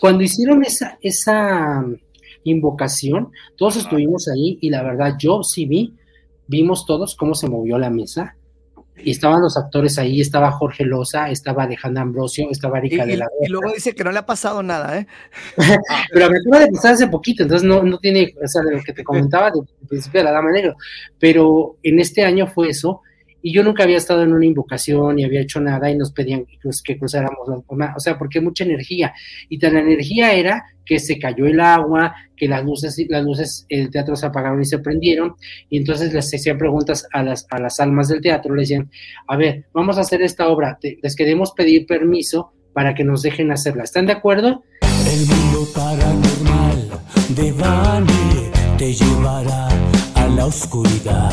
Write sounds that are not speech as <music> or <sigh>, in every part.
cuando hicieron esa, esa invocación, todos estuvimos ahí y la verdad yo sí vi, vimos todos cómo se movió la mesa y estaban los actores ahí, estaba Jorge Loza, estaba Alejandra Ambrosio, estaba Erika de la Y luego dice que no le ha pasado nada, ¿eh? <laughs> Pero a mí me de pasar hace poquito, entonces no, no tiene, o sea, de lo que te <laughs> comentaba del principio de la Dama Negro, pero en este año fue eso, y yo nunca había estado en una invocación ni había hecho nada y nos pedían que cruzáramos o sea, porque mucha energía. Y tan la energía era que se cayó el agua, que las luces, las luces del teatro se apagaron y se prendieron. Y entonces les hacían preguntas a las, a las almas del teatro, les decían, a ver, vamos a hacer esta obra, les queremos pedir permiso para que nos dejen hacerla, ¿están de acuerdo? El mundo paranormal de Bani te llevará a la oscuridad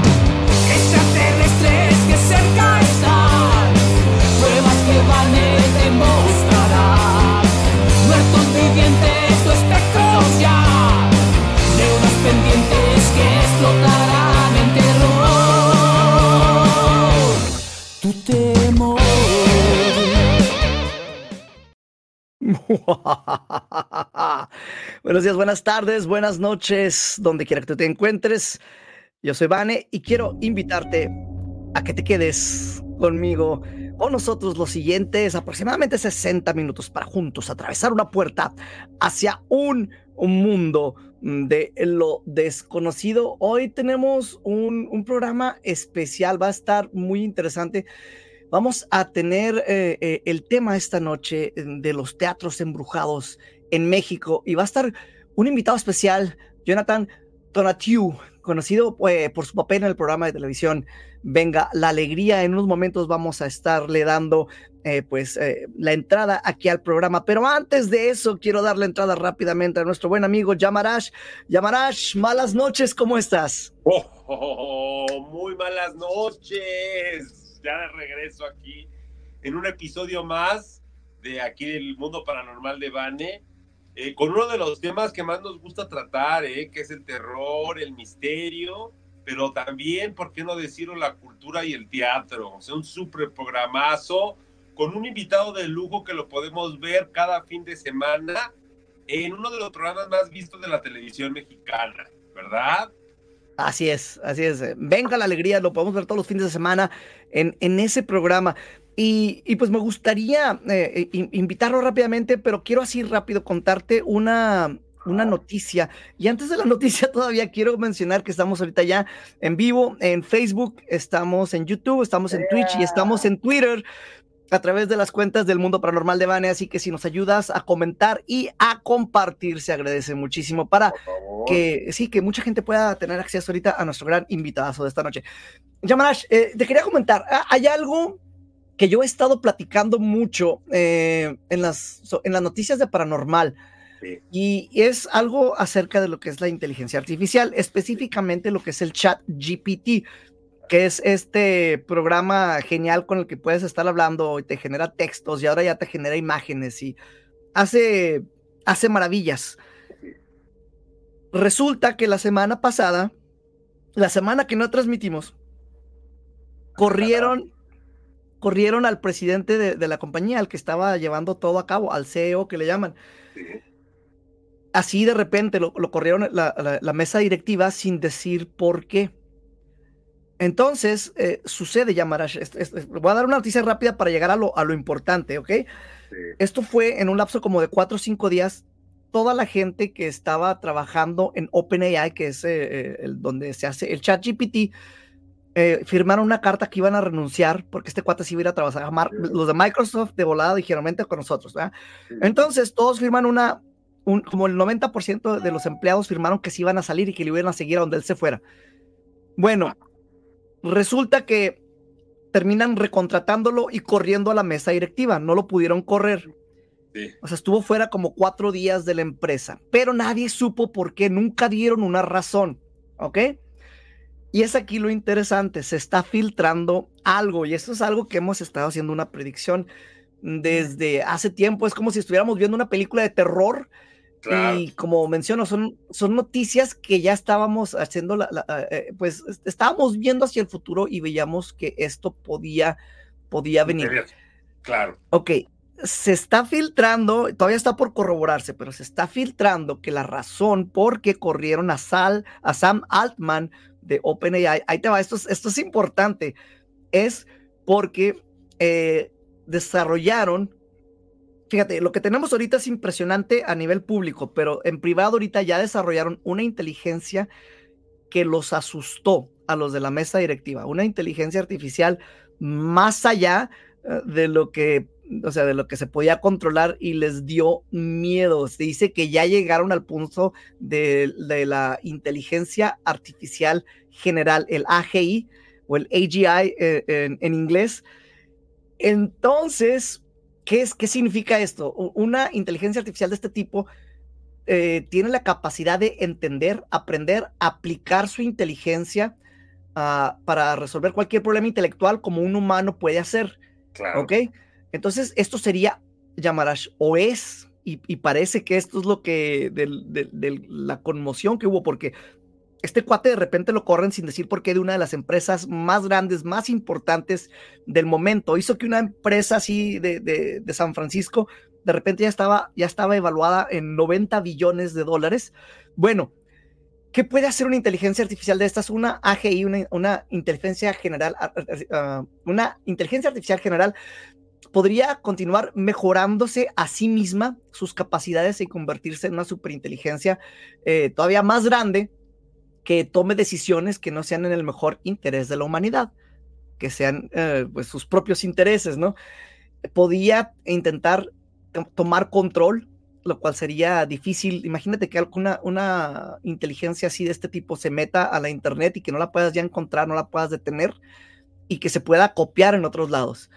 <laughs> Buenos días, buenas tardes, buenas noches, donde quiera que tú te encuentres. Yo soy Vane y quiero invitarte a que te quedes conmigo o nosotros los siguientes aproximadamente 60 minutos para juntos atravesar una puerta hacia un, mundo de lo desconocido. Hoy tenemos un, un programa especial, va a estar muy interesante. Vamos a tener eh, eh, el tema esta noche eh, de los teatros embrujados en México y va a estar un invitado especial, Jonathan Tonatiu, conocido por su papel en el programa de televisión Venga la Alegría. En unos momentos vamos a estarle dando pues la entrada aquí al programa, pero antes de eso quiero dar la entrada rápidamente a nuestro buen amigo Yamarash. Yamarash, malas noches, ¿cómo estás? oh, muy malas noches ya de regreso aquí en un episodio más de aquí del mundo paranormal de Bane, eh, con uno de los temas que más nos gusta tratar, eh, que es el terror, el misterio, pero también, ¿por qué no decirlo?, la cultura y el teatro. O sea, un super programazo con un invitado de lujo que lo podemos ver cada fin de semana en uno de los programas más vistos de la televisión mexicana, ¿verdad? Así es, así es. Venga la alegría, lo podemos ver todos los fines de semana en, en ese programa. Y, y, pues me gustaría eh, invitarlo rápidamente, pero quiero así rápido contarte una, una noticia. Y antes de la <laughs> noticia todavía quiero mencionar que estamos ahorita ya en vivo en Facebook, estamos en YouTube, estamos en Twitch y estamos en Twitter a través de las cuentas del Mundo Paranormal de Vane, así que si nos ayudas a comentar y a compartir, se agradece muchísimo para que sí, que mucha gente pueda tener acceso ahorita a nuestro gran invitado de esta noche. Yamarash, eh, te quería comentar, ah, hay algo que yo he estado platicando mucho eh, en, las, en las noticias de paranormal. Y es algo acerca de lo que es la inteligencia artificial, específicamente lo que es el chat GPT que es este programa genial con el que puedes estar hablando y te genera textos y ahora ya te genera imágenes y hace, hace maravillas. Resulta que la semana pasada, la semana que no transmitimos, corrieron, corrieron al presidente de, la compañía, al que estaba llevando todo a cabo, al CEO que le llaman. Así de repente lo, corrieron la, la mesa directiva sin decir por qué. Entonces, eh, sucede, Yamarash, voy a dar una noticia rápida para llegar a lo, a lo importante, ¿ok? Esto fue en un lapso como de cuatro o cinco días. Toda la gente que estaba trabajando en OpenAI, que es eh, eh, el, donde se hace el chat GPT, firmaron una carta que iban a renunciar porque este cuate se iba a ir a trabajar. Los de Microsoft de volada dijeron, vente con nosotros. ¿verdad? Entonces, todos firman una, un, como el 90% de los empleados firmaron que se iban a salir y que le iban a seguir a donde él se fuera. Bueno, Resulta que terminan recontratándolo y corriendo a la mesa directiva. No lo pudieron correr. O sea, estuvo fuera como cuatro días de la empresa, pero nadie supo por qué, nunca dieron una razón, ¿ok? Y es aquí lo interesante, se está filtrando algo y esto es algo que hemos estado haciendo una predicción desde hace tiempo, es como si estuviéramos viendo una película de terror Y como menciono, son, son noticias que ya estábamos haciendo, la, eh, pues estábamos viendo hacia el futuro y veíamos que esto podía, podía venir. Claro. Ok, se está filtrando, todavía está por corroborarse, pero se está filtrando que la razón por qué corrieron a, Sal, a Sam Altman de OpenAI, ahí te va, esto es, esto es importante, es porque eh, desarrollaron fíjate, lo que tenemos ahorita es impresionante a nivel público, pero en privado ahorita ya desarrollaron una inteligencia que los asustó a los de la mesa directiva, una inteligencia artificial más allá eh, de lo que, o sea, de lo que se podía controlar y les dio miedo. Se dice que ya llegaron al punto de, la inteligencia artificial general, el AGI o el AGI eh, en inglés. Entonces, ¿Qué, es, ¿Qué significa esto? Una inteligencia artificial de este tipo eh, tiene la capacidad de entender, aprender, aplicar su inteligencia uh, para resolver cualquier problema intelectual como un humano puede hacer. Claro. ¿Ok? Entonces, esto sería Yamarash, o es, y, y, parece que esto es lo que, de, de, de, la conmoción que hubo, porque este cuate de repente lo corren sin decir por qué de una de las empresas más grandes, más importantes del momento. Hizo que una empresa así de, de, de San Francisco de repente ya estaba, ya estaba evaluada en 90 billones de dólares. Bueno, ¿qué puede hacer una inteligencia artificial de estas? Una AGI, una, una inteligencia general, una inteligencia artificial general podría continuar mejorándose a sí misma sus capacidades y convertirse en una superinteligencia eh, todavía más grande que tome decisiones que no sean en el mejor interés de la humanidad, que sean eh, pues, sus propios intereses, ¿no? Podía intentar tomar control, lo cual sería difícil. Imagínate que alguna una inteligencia así de este tipo se meta a la internet y que no la puedas ya encontrar, no la puedas detener y que se pueda copiar en otros lados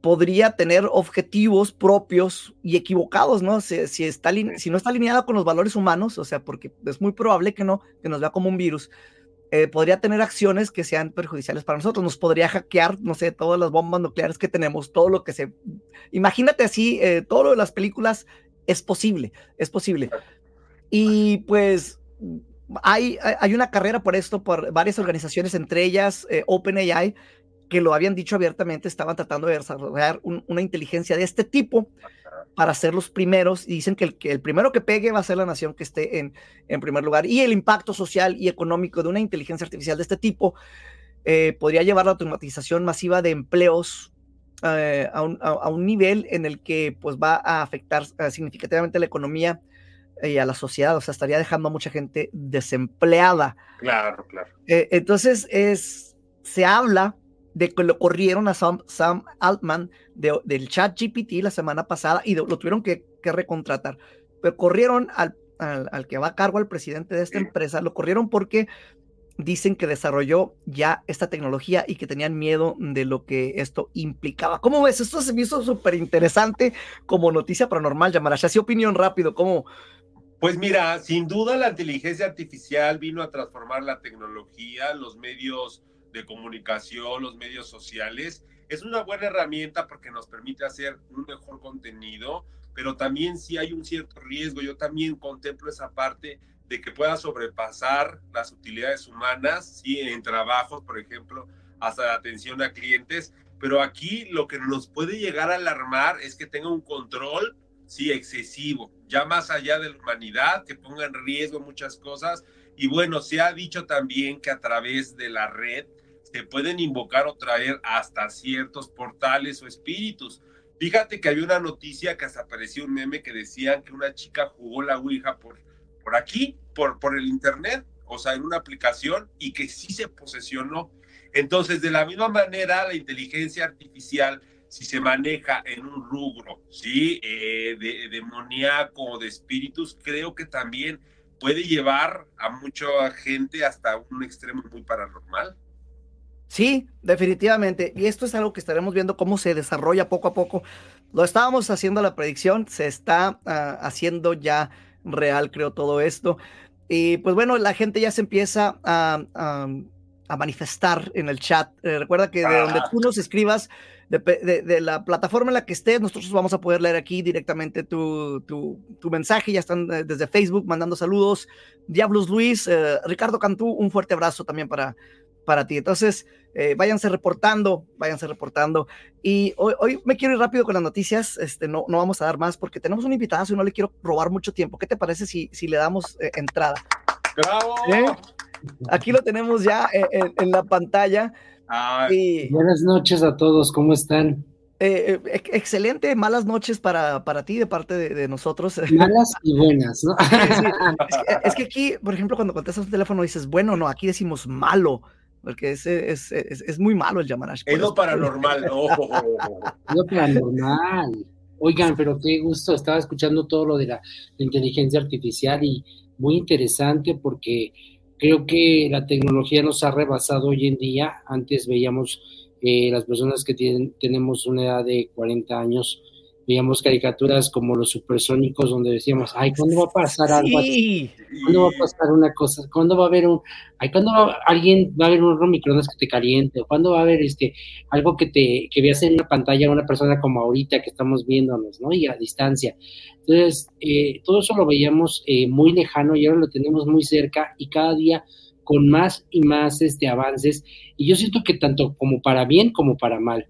podría tener objetivos propios y equivocados, ¿no? Si, si, está, si no está alineado con los valores humanos, o sea, porque es muy probable que no, que nos vea como un virus, eh, podría tener acciones que sean perjudiciales para nosotros, nos podría hackear, no sé, todas las bombas nucleares que tenemos, todo lo que se... Imagínate así, eh, todo lo de las películas es posible, es posible. Y pues hay, hay una carrera por esto, por varias organizaciones, entre ellas eh, OpenAI, que lo habían dicho abiertamente, estaban tratando de desarrollar una inteligencia de este tipo para ser los primeros y dicen que el, que el, primero que pegue va a ser la nación que esté en, en, primer lugar. Y el impacto social y económico de una inteligencia artificial de este tipo eh, podría llevar la automatización masiva de empleos eh, a, un, a, a, un, nivel en el que pues va a afectar uh, significativamente la economía y a la sociedad, o sea, estaría dejando a mucha gente desempleada. Claro, claro. Eh, entonces, es, se habla de que lo corrieron a Sam, Sam Altman de, del chat GPT la semana pasada y de, lo tuvieron que, que, recontratar. Pero corrieron al, al, al, que va a cargo al presidente de esta empresa, lo corrieron porque dicen que desarrolló ya esta tecnología y que tenían miedo de lo que esto implicaba. ¿Cómo ves? Esto se me hizo súper interesante como noticia paranormal, Yamarash. Así opinión rápido, ¿cómo? Pues mira, sin duda la inteligencia artificial vino a transformar la tecnología, los medios de comunicación, los medios sociales, es una buena herramienta porque nos permite hacer un mejor contenido, pero también si hay un cierto riesgo, yo también contemplo esa parte de que pueda sobrepasar las utilidades humanas, sí, en trabajos, por ejemplo, hasta la atención a clientes, pero aquí lo que nos puede llegar a alarmar es que tenga un control, sí, excesivo, ya más allá de la humanidad, que ponga en riesgo muchas cosas. Y bueno, se ha dicho también que a través de la red se pueden invocar o traer hasta ciertos portales o espíritus. Fíjate que había una noticia que hasta apareció un meme que decían que una chica jugó la Ouija por, por aquí, por, por el internet, o sea, en una aplicación y que sí se posesionó. Entonces, de la misma manera, la inteligencia artificial, si se maneja en un rubro, ¿sí? Eh, de, demoníaco, de espíritus, creo que también puede llevar a mucha gente hasta un extremo muy paranormal. Sí, definitivamente. Y esto es algo que estaremos viendo cómo se desarrolla poco a poco. Lo estábamos haciendo la predicción, se está uh, haciendo ya real, creo, todo esto. Y pues bueno, la gente ya se empieza a, manifestar en el chat. Eh, recuerda que de donde tú nos escribas, de, la plataforma en la que estés, nosotros vamos a poder leer aquí directamente tu mensaje. Ya están eh, desde Facebook mandando saludos. Diablos Luis, eh, Ricardo Cantú, un fuerte abrazo también para, para ti. Entonces, eh, váyanse reportando, váyanse reportando. Y hoy, hoy me quiero ir rápido con las noticias. Este, no, no vamos a dar más porque tenemos un invitado y no le quiero robar mucho tiempo. ¿Qué te parece si, si le damos eh, entrada? ¡Bravo! ¿Eh? Aquí lo tenemos ya eh, en, en la pantalla. Y, Buenas noches a todos, ¿cómo están? eh, eh, ex- excelente, malas noches para, para ti de parte de, de nosotros. <laughs> Malas y buenas, ¿no? Sí, es, que, es que aquí, por ejemplo, cuando contestas un teléfono dices, bueno, no, aquí decimos malo, porque es, es, es, es muy malo el Yamanash. es lo paranormal, no. <laughs> Lo paranormal. Oigan, pero qué gusto, estaba escuchando todo lo de la, la inteligencia artificial y muy interesante porque creo que la tecnología nos ha rebasado hoy en día. Antes veíamos eh, las personas que tienen, tenemos una edad de 40 años, veíamos caricaturas como los supersónicos donde decíamos, ay, ¿cuándo va a pasar algo así? Sí, ¿Cuándo va a pasar una cosa? ¿Cuándo va a haber un, ay, cuándo va, alguien va a haber un horno microondas que te caliente? ¿O cuándo va a haber este algo que te que veas en una pantalla una persona como ahorita que estamos viéndonos, ¿no? Y a distancia. Entonces, eh, todo eso lo veíamos eh, muy lejano y ahora lo tenemos muy cerca y cada día con más y más este avances. Y yo siento que tanto como para bien como para mal,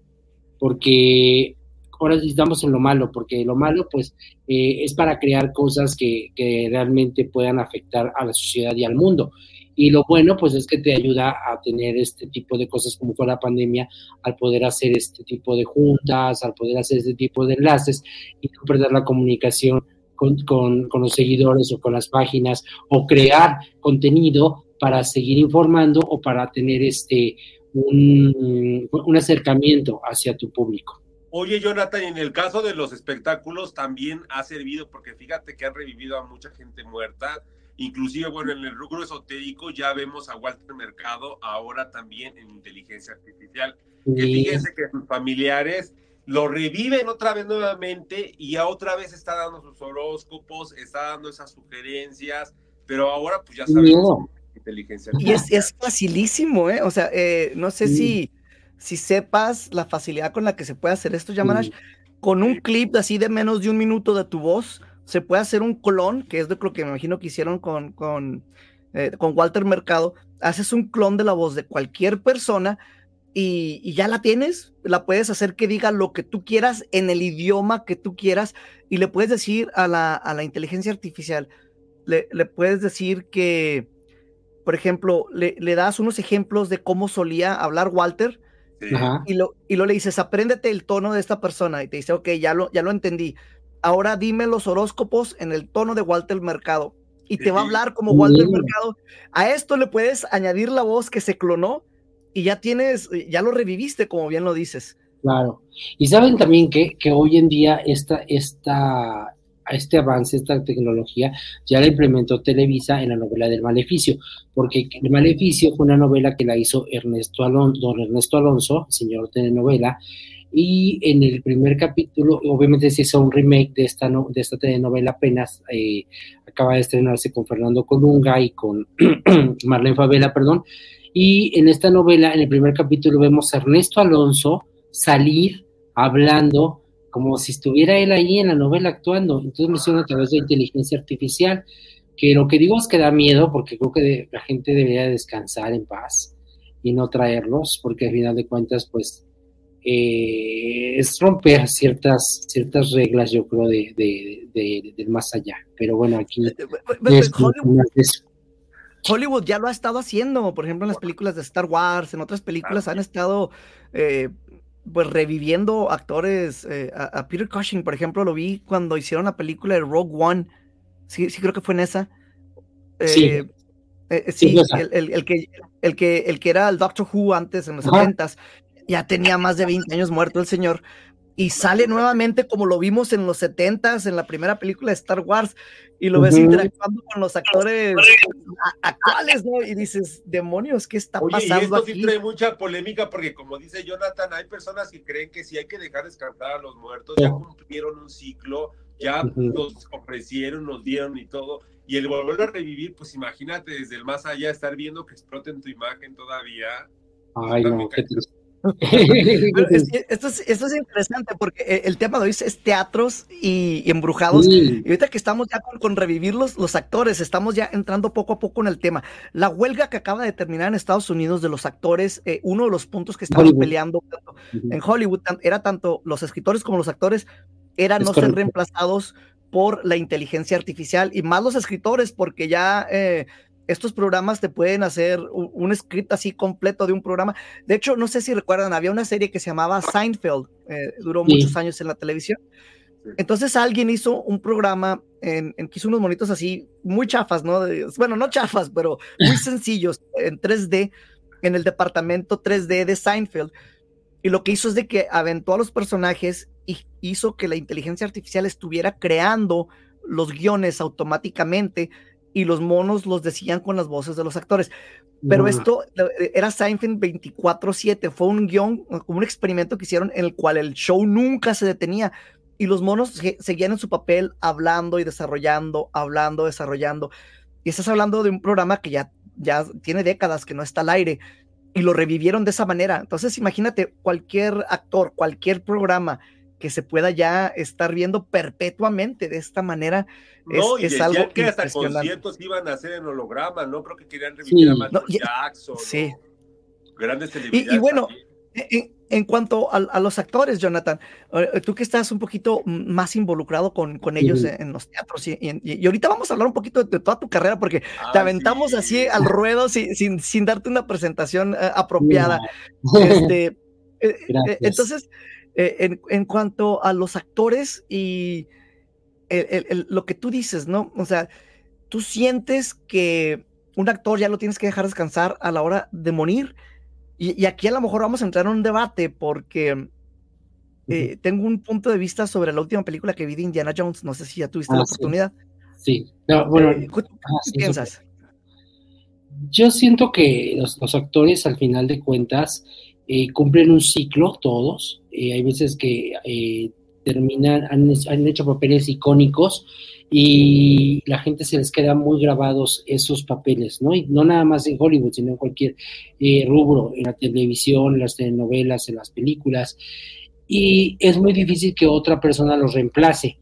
porque ahora estamos en lo malo, porque lo malo pues eh, es para crear cosas que, que realmente puedan afectar a la sociedad y al mundo. Y lo bueno, pues es que te ayuda a tener este tipo de cosas como fue la pandemia, al poder hacer este tipo de juntas, al poder hacer este tipo de enlaces y no perder la comunicación con, con, con los seguidores o con las páginas o crear contenido para seguir informando o para tener este un, un acercamiento hacia tu público. Oye, Jonathan, y en el caso de los espectáculos también ha servido, porque fíjate que han revivido a mucha gente muerta, inclusive, bueno, en el rubro esotérico ya vemos a Walter Mercado ahora también en inteligencia artificial, que fíjense que sus familiares lo reviven otra vez nuevamente y ya otra vez está dando sus horóscopos, está dando esas sugerencias, pero ahora pues ya sabemos miedo. inteligencia y es, artificial. es facilísimo, ¿eh? O sea, eh, no sé Sí. si, si sepas la facilidad con la que se puede hacer esto, Yamanash. Con un clip así de menos de un minuto de tu voz, se puede hacer un clon, que es de lo que me imagino que hicieron con, con, eh, con Walter Mercado. Haces un clon de la voz de cualquier persona y, y ya la tienes. La puedes hacer que diga lo que tú quieras en el idioma que tú quieras y le puedes decir a la, a la inteligencia artificial, le, le puedes decir que, por ejemplo, le, le das unos ejemplos de cómo solía hablar Walter Sí. Y lo, y lo le dices, apréndete el tono de esta persona. Y te dice, ok, ya lo, ya lo entendí. Ahora dime los horóscopos en el tono de Walter Mercado. Y te va a hablar como Walter Bien. Mercado. A esto le puedes añadir la voz que se clonó y ya tienes, ya lo reviviste, como bien lo dices. Claro. Y saben también que, que hoy en día esta, esta, este avance, esta tecnología, ya la implementó Televisa en la novela del Maleficio, porque el Maleficio fue una novela que la hizo Ernesto Alonso, don Ernesto Alonso, señor telenovela, y en el primer capítulo, obviamente se hizo un remake de esta, no, de esta telenovela apenas, eh, acaba de estrenarse con Fernando Colunga y con <clears throat> Marlene Favela, perdón, y en esta novela, en el primer capítulo, vemos a Ernesto Alonso salir hablando como si estuviera él ahí en la novela actuando. Entonces me hicieron a través de inteligencia artificial, que lo que digo es que da miedo, porque creo que de- la gente debería descansar en paz y no traerlos, porque al final de cuentas, pues, eh, es romper ciertas, ciertas reglas, yo creo, de, de, de- del más allá. Pero bueno, aquí... Eh, Hollywood, es- Hollywood ya lo ha estado haciendo, por ejemplo, en las películas de Star Wars, en otras películas han estado eh, pues reviviendo actores. eh, a, a Peter Cushing, por ejemplo, lo vi cuando hicieron la película de Rogue One. Sí, sí creo que fue en esa. Sí. Eh, eh, Sí, el, el- el que, el, que, el que era el Doctor Who antes, en los Ajá. 70 ya tenía más de 20 años muerto el señor. Y sale nuevamente como lo vimos en los 70s, en la primera película de Star Wars, y lo ves interactuando con los actores a- actuales, ¿no? Y dices, demonios, ¿qué está Oye, y pasando esto sí trae mucha polémica porque como dice Jonathan, hay personas que creen que sí hay que dejar descansar a los muertos, ya cumplieron un ciclo, ya nos ofrecieron, nos dieron y todo. Y el volverlo a revivir, pues imagínate desde el más allá estar viendo que explota en tu imagen todavía. Ay, no, qué triste. Esto, es, esto, es, interesante porque eh, el tema de hoy es teatros y, embrujados. Y ahorita que estamos ya con, revivir los, los, actores, estamos ya entrando poco a poco en el tema. La huelga que acaba de terminar en Estados Unidos de los actores, eh, uno de los puntos que estaban peleando en Hollywood era tanto los escritores como los actores, era no ser reemplazados por la inteligencia artificial y más los escritores porque ya... Eh, estos programas te pueden hacer un, script así completo de un programa. De hecho, no sé si recuerdan, había una serie que se llamaba Seinfeld, eh, duró muchos años en la televisión. Entonces alguien hizo un programa en, que hizo unos monitos así muy chafas, ¿no? bueno, no chafas, pero muy <laughs> sencillos en 3D, en el departamento 3D de Seinfeld. Y lo que hizo es de que aventó a los personajes y hizo que la inteligencia artificial estuviera creando los guiones automáticamente y los monos los decían con las voces de los actores. Pero esto eh, era Seinfeld 24/7, fue un guion, un experimento que hicieron en el cual el show nunca se detenía y los monos seguían en su papel hablando y desarrollando, hablando, desarrollando. Y estás hablando de un programa que ya, ya tiene décadas que no está al aire y lo revivieron de esa manera. Entonces imagínate cualquier actor, cualquier programa que se pueda ya estar viendo perpetuamente de esta manera. No, es, y algo que hasta conciertos iban a hacer en holograma, ¿no? Creo que querían revivir a Michael Jackson. Sí. Grandes celebridades. Y, bueno, en, cuanto a, los actores, Jonathan, eh, tú que estás un poquito más involucrado con, con ellos en, los teatros, y, y, ahorita vamos a hablar un poquito de, toda tu carrera, porque te aventamos así al ruedo sin, sin, sin, darte una presentación eh, apropiada. <laughs> Este, eh, entonces, eh, en, cuanto a los actores y lo que tú dices, ¿no? O sea, tú sientes que un actor ya lo tienes que dejar descansar a la hora de morir. Y, aquí a lo mejor vamos a entrar en un debate porque eh, tengo un punto de vista sobre la última película que vi de Indiana Jones. No sé si ya tuviste la ah, oportunidad. Sí, bueno. Eh, ¿Qué piensas? Yo siento que los, actores, al final de cuentas, cumplen un ciclo todos, eh, hay veces que eh, terminan, han, hecho papeles icónicos y la gente se les queda muy grabados esos papeles, ¿no? Y no nada más en Hollywood, sino en cualquier eh, rubro, en la televisión, en las telenovelas, en las películas. Y es muy difícil que otra persona los reemplace.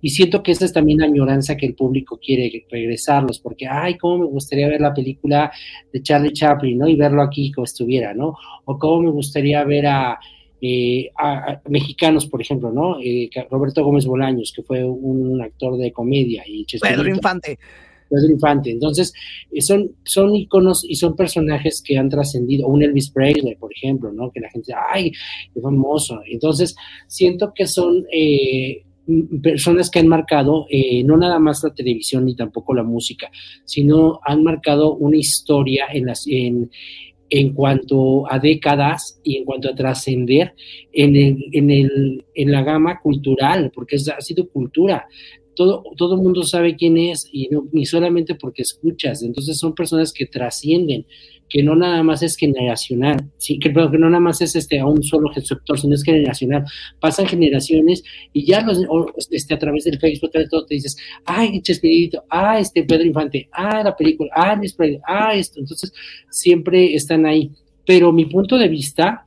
Y siento que esa es también la añoranza que el público quiere regresarlos, porque, ay, cómo me gustaría ver la película de Charlie Chaplin, ¿no? Y verlo aquí como estuviera, ¿no? O cómo me gustaría ver a, eh, a, mexicanos, por ejemplo, ¿no? Eh, Roberto Gómez Bolaños, que fue un actor de comedia. y Pedro Infante. Pedro Infante. Entonces, eh, son, son iconos y son personajes que han trascendido. Un Elvis Presley, por ejemplo, ¿no? Que la gente dice, ¡ay, qué famoso! Entonces, siento que son personas que han marcado no nada más la televisión ni tampoco la música, sino han marcado una historia en las... En, en cuanto a décadas y en cuanto a trascender en, el, en, el, en la gama cultural, porque es, ha sido cultura. Todo, todo mundo sabe quién es y no, ni solamente porque escuchas. Entonces son personas que trascienden, que no nada más es generacional, sí, que, no nada más es este, a un solo sector, sino es generacional. Pasan generaciones y ya los, este, a través del Facebook, todo te dices, ay, Chespirito, ah, este Pedro Infante, ah, la película, ah, ah, esto. Entonces, siempre están ahí. Pero mi punto de vista,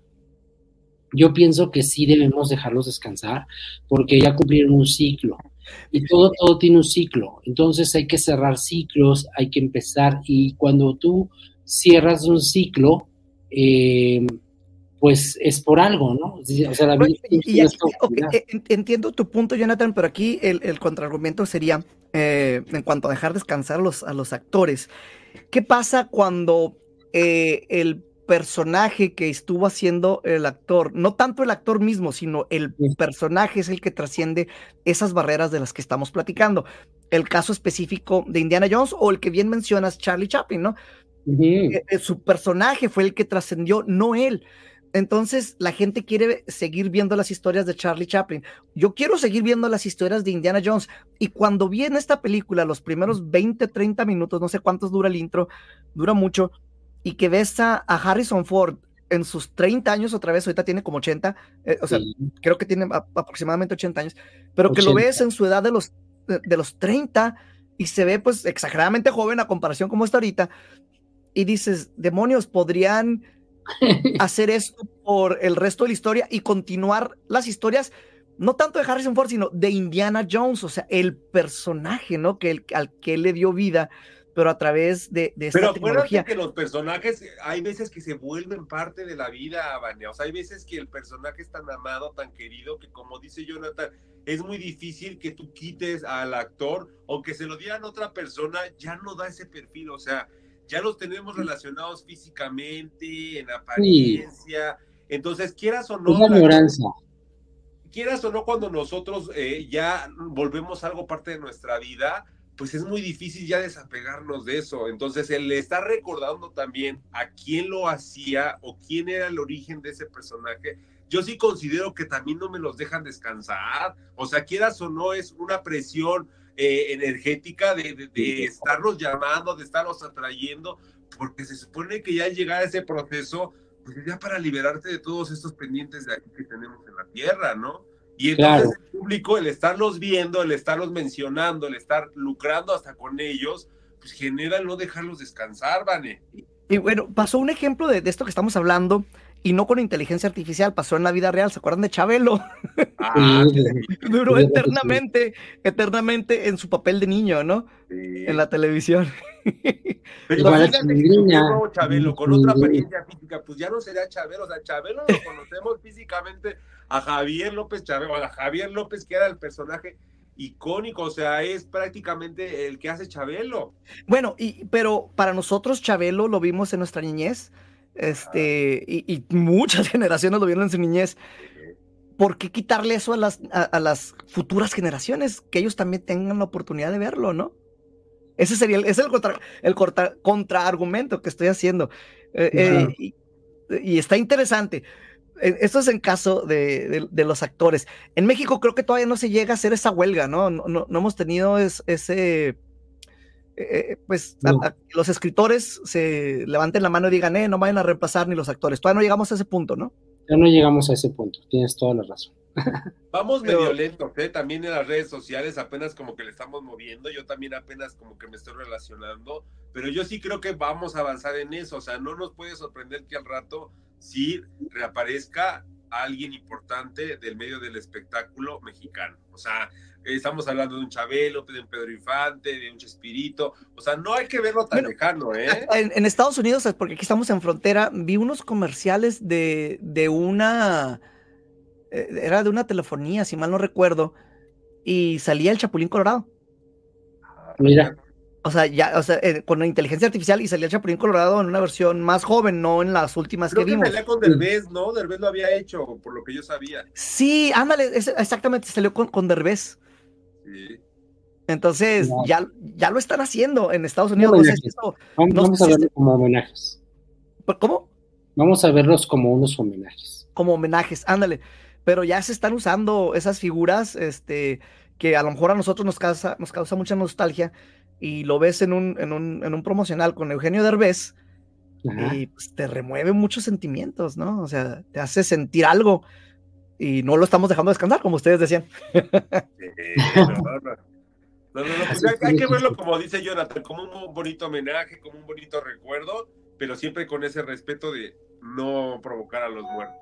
yo pienso que sí debemos dejarlos descansar porque ya cumplieron un ciclo. Y todo, todo tiene un ciclo. Entonces hay que cerrar ciclos, hay que empezar. Y cuando tú cierras un ciclo, eh, pues es por algo, ¿no? entiendo tu punto, Jonathan, pero aquí el, contraargumento sería, eh, en cuanto a dejar descansar a los, a los actores, ¿qué pasa cuando eh, el personaje que estuvo haciendo el actor, no tanto el actor mismo, sino el personaje es el que trasciende esas barreras de las que estamos platicando? El caso específico de Indiana Jones o el que bien mencionas, Charlie Chaplin, ¿no? Eh, eh, su personaje fue el que trascendió, no él. Entonces la gente quiere seguir viendo las historias de Charlie Chaplin. Yo quiero seguir viendo las historias de Indiana Jones. Y cuando vi en esta película los primeros 20, 30 minutos, no sé cuántos dura el intro, dura mucho, y que ves a, Harrison Ford en sus 30 años otra vez, ahorita tiene como 80, eh, o sea, Sí. creo que tiene a- aproximadamente 80 años, pero que lo 80. ves en su edad de los, de, de los 30 y se ve pues exageradamente joven a comparación como está ahorita, y dices, demonios, podrían <laughs> hacer esto por el resto de la historia y continuar las historias, no tanto de Harrison Ford, sino de Indiana Jones, o sea, el personaje, ¿no? Que el, al que él le dio vida, pero a través de, de esta Pero acuérdate tecnología. que los personajes, hay veces que se vuelven parte de la vida, Vania. O sea, hay veces que el personaje es tan amado, tan querido, que como dice Jonathan, es muy difícil que tú quites al actor, aunque se lo dieran a otra persona, ya no da ese perfil. O sea, ya los tenemos relacionados físicamente, en apariencia. Entonces, quieras o no, Es añoranza. quieras o no, cuando nosotros eh, ya volvemos algo parte de nuestra vida, pues es muy difícil ya desapegarnos de eso. Entonces, él le está recordando también a quién lo hacía o quién era el origen de ese personaje. Yo sí considero que también no me los dejan descansar. O sea, quieras o no, es una presión eh, energética de, de, de estarlos llamando, de estarlos atrayendo, porque se supone que ya al llegar a ese proceso, pues ya para liberarte de todos estos pendientes de aquí que tenemos en la tierra, ¿no? Y entonces Claro. el público, el estarlos viendo, el estarlos mencionando, el estar lucrando hasta con ellos, pues genera el no dejarlos descansar, Vane. Y bueno, pasó un ejemplo de, de esto que estamos hablando, y no con inteligencia artificial, pasó en la vida real. ¿Se acuerdan de Chabelo? Ah, <laughs> <laughs> Duró eternamente, eternamente en su papel de niño, ¿no? sí. En la televisión. <laughs> Pero nuevo Chabelo con otra apariencia física, pues ya no sería Chabelo. O sea, Chabelo lo conocemos físicamente a Javier López Chabelo, a Javier López, que era el personaje icónico, o sea, es prácticamente el que hace Chabelo. Bueno, y, pero para nosotros Chabelo lo vimos en nuestra niñez, este, y, y muchas <laughs> generaciones lo vieron en su niñez. ¿Por qué quitarle eso a las, a, a las futuras generaciones? Que ellos también tengan la oportunidad de verlo, ¿no? Ese sería el, es el, contra, el corta- contraargumento que estoy haciendo. Eh, eh, y está interesante. Eh, Esto es en caso de, de- de los actores. En México creo que todavía no se llega a hacer esa huelga, ¿no? No, no- no hemos tenido es- ese... eh, pues a- No. a- que los escritores se levanten la mano y digan, eh, no vayan a reemplazar ni los actores. Todavía no llegamos a ese punto, ¿no? Ya no llegamos a ese punto, tienes toda la razón. Vamos Pero- medio lentos, ¿eh? También en las redes sociales apenas como que le estamos moviendo, yo también apenas como que me estoy relacionando, pero yo sí creo que vamos a avanzar en eso, o sea, no nos puede sorprender que al rato sí reaparezca alguien importante del medio del espectáculo mexicano, o sea, estamos hablando de un Chabelo, de un Pedro Infante, de un Chespirito, o sea, no hay que verlo tan Bueno, lejano, ¿eh? <laughs> En, en Estados Unidos, porque aquí estamos en frontera, vi unos comerciales de, de una. eh, Era de una telefonía, si mal no recuerdo, y salía el Chapulín Colorado. Mira. O sea, ya, o sea, eh, con la inteligencia artificial y salía el Chapulín Colorado en una versión más joven, no en las últimas Creo que que vimos. salía con Derbez, ¿no? Derbez lo había hecho, por lo que yo sabía. Sí, ándale, es- exactamente, salió con, con Derbez. Sí. Entonces, ya, ya lo están haciendo en Estados Unidos. Bueno, No sé si eso- Vamos, No vamos sé a si verlo este- como homenajes. ¿Cómo? Vamos a verlos como unos homenajes. como homenajes, ándale. Pero ya se están usando esas figuras, este, que a lo mejor a nosotros nos causa, nos causa mucha nostalgia, y lo ves en un, en un, en un promocional con Eugenio Derbez, Ajá. y pues, te remueve muchos sentimientos, ¿no? O sea, te hace sentir algo, y no lo estamos dejando descansar, como ustedes decían. Eh, no, no, no. No, no, no, pues Así hay, hay que verlo como dice Jonathan, como un bonito homenaje, como un bonito recuerdo, pero siempre con ese respeto de no provocar a los muertos.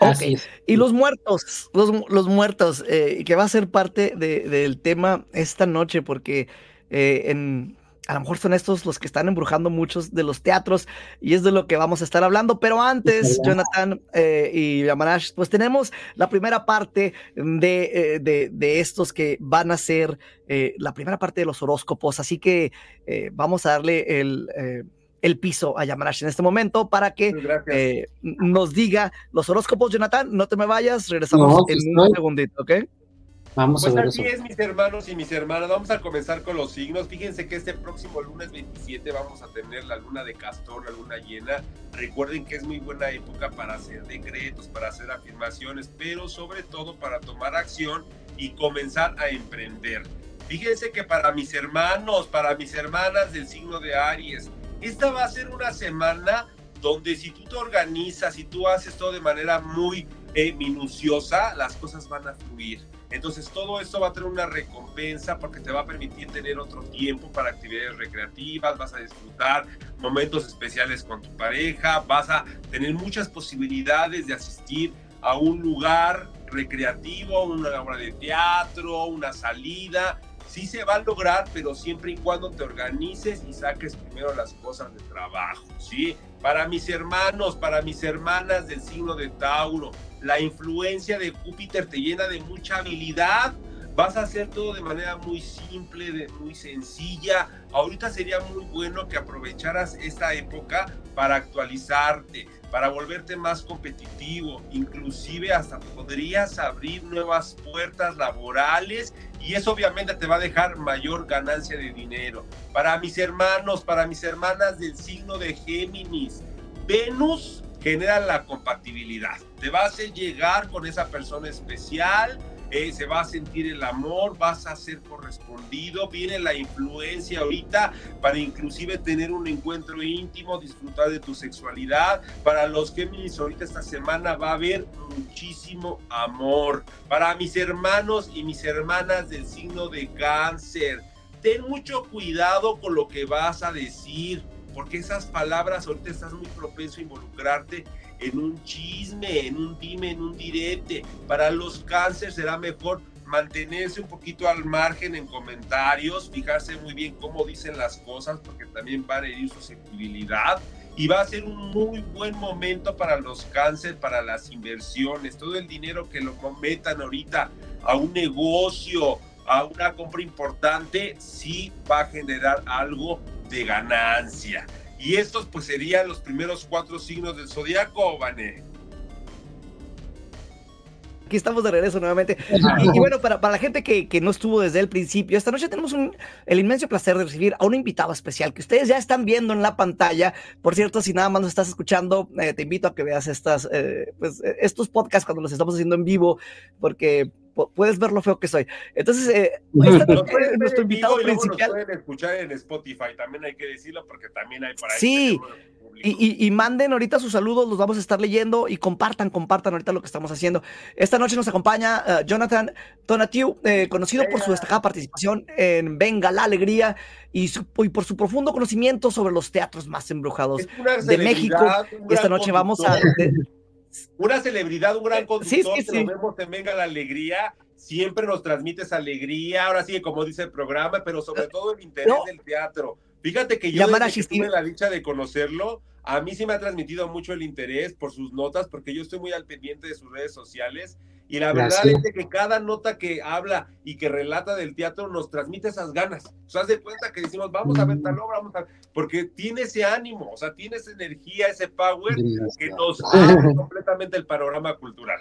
Ok. Y los muertos, los, los muertos, eh, que va a ser parte de- del tema esta noche, porque eh, en, a lo mejor son estos los que están embrujando muchos de los teatros, y es de lo que vamos a estar hablando. Pero antes. Jonathan eh, y Yamanash, pues tenemos la primera parte de, eh, de, de estos que van a ser eh, la primera parte de los horóscopos. Así que eh, vamos a darle el, el piso a Yamanash en este momento para que nos diga los horóscopos, Jonathan. No te me vayas, regresamos No, en un segundito, ¿ok? Vamos Pues a ver así eso. es, mis hermanos y mis hermanas. Vamos a comenzar con los signos. Fíjense que este próximo lunes 27 vamos a tener la luna de castor, la luna llena. Recuerden que es muy buena época para hacer decretos, para hacer afirmaciones, pero sobre todo para tomar acción y comenzar a emprender. Fíjense que para mis hermanos, para mis hermanas del signo de Aries, esta va a ser una semana donde si tú te organizas y tú haces todo de manera muy eh, minuciosa, las cosas van a fluir. Entonces todo esto va a tener una recompensa porque te va a permitir tener otro tiempo para actividades recreativas, vas a disfrutar momentos especiales con tu pareja, vas a tener muchas posibilidades de asistir a un lugar recreativo, una obra de teatro, una salida. Sí se va a lograr, pero siempre y cuando te organices y saques primero las cosas de trabajo, ¿sí? Para mis hermanos, para mis hermanas del signo de Tauro, la influencia de Júpiter te llena de mucha habilidad. Vas a hacer todo de manera muy simple, de, muy sencilla. Ahorita sería muy bueno que aprovecharas esta época para actualizarte, para volverte más competitivo, inclusive hasta podrías abrir nuevas puertas laborales y eso obviamente te va a dejar mayor ganancia de dinero. Para mis hermanos, para mis hermanas del signo de Géminis, Venus genera la compatibilidad. Te vas a llegar con esa persona especial, eh, se va a sentir el amor, vas a ser correspondido, viene la influencia ahorita para inclusive tener un encuentro íntimo, disfrutar de tu sexualidad. Para los Géminis ahorita esta semana va a haber muchísimo amor. Para mis hermanos y mis hermanas del signo de cáncer, ten mucho cuidado con lo que vas a decir porque esas palabras ahorita estás muy propenso a involucrarte en un chisme, en un dime, en un direte. Para los cánceres será mejor mantenerse un poquito al margen en comentarios, fijarse muy bien cómo dicen las cosas, porque también va a herir su sensibilidad. Y va a ser un muy buen momento para los cánceres, para las inversiones. Todo el dinero que lo metan ahorita a un negocio, a una compra importante, sí va a generar algo de ganancia. Y estos pues serían los primeros cuatro signos del zodiaco, Vané. Aquí estamos de regreso nuevamente. <laughs> Y, bueno, para, para la gente que, que, no estuvo desde el principio, esta noche tenemos un, el inmenso placer de recibir a un invitado especial que ustedes ya están viendo en la pantalla. Por cierto, si nada más nos estás escuchando, eh, te invito a que veas estas, eh, pues, estos podcasts cuando los estamos haciendo en vivo, porque puedes ver lo feo que soy. Entonces, eh, nuestro invitado principal. pueden escuchar en Spotify, también hay que decirlo porque también hay para Sí. Y, y, manden ahorita sus saludos, los vamos a estar leyendo y compartan, compartan ahorita lo que estamos haciendo. Esta noche nos acompaña uh, Jonathan Tonatiu, eh, conocido por su destacada participación en Venga la Alegría y, su, y, por su profundo conocimiento sobre los teatros más embrujados de México. Esta noche vamos a... De, una celebridad, un gran conductor sí, sí, que nos vemos en Venga la Alegría, siempre nos transmites alegría, ahora sí, como dice el programa, pero sobre todo el interés no. del teatro. Fíjate que yo desde que tuve la dicha de conocerlo, a mí sí me ha transmitido mucho el interés por sus notas, porque yo estoy muy al pendiente de sus redes sociales y la verdad Gracias. es que cada nota que habla y que relata del teatro nos transmite esas ganas. O sea, haz de cuenta que decimos, vamos a ver tal obra, vamos a ver, porque tiene ese ánimo, o sea, tiene esa energía, ese power Gracias. que nos <laughs> abre completamente el panorama cultural.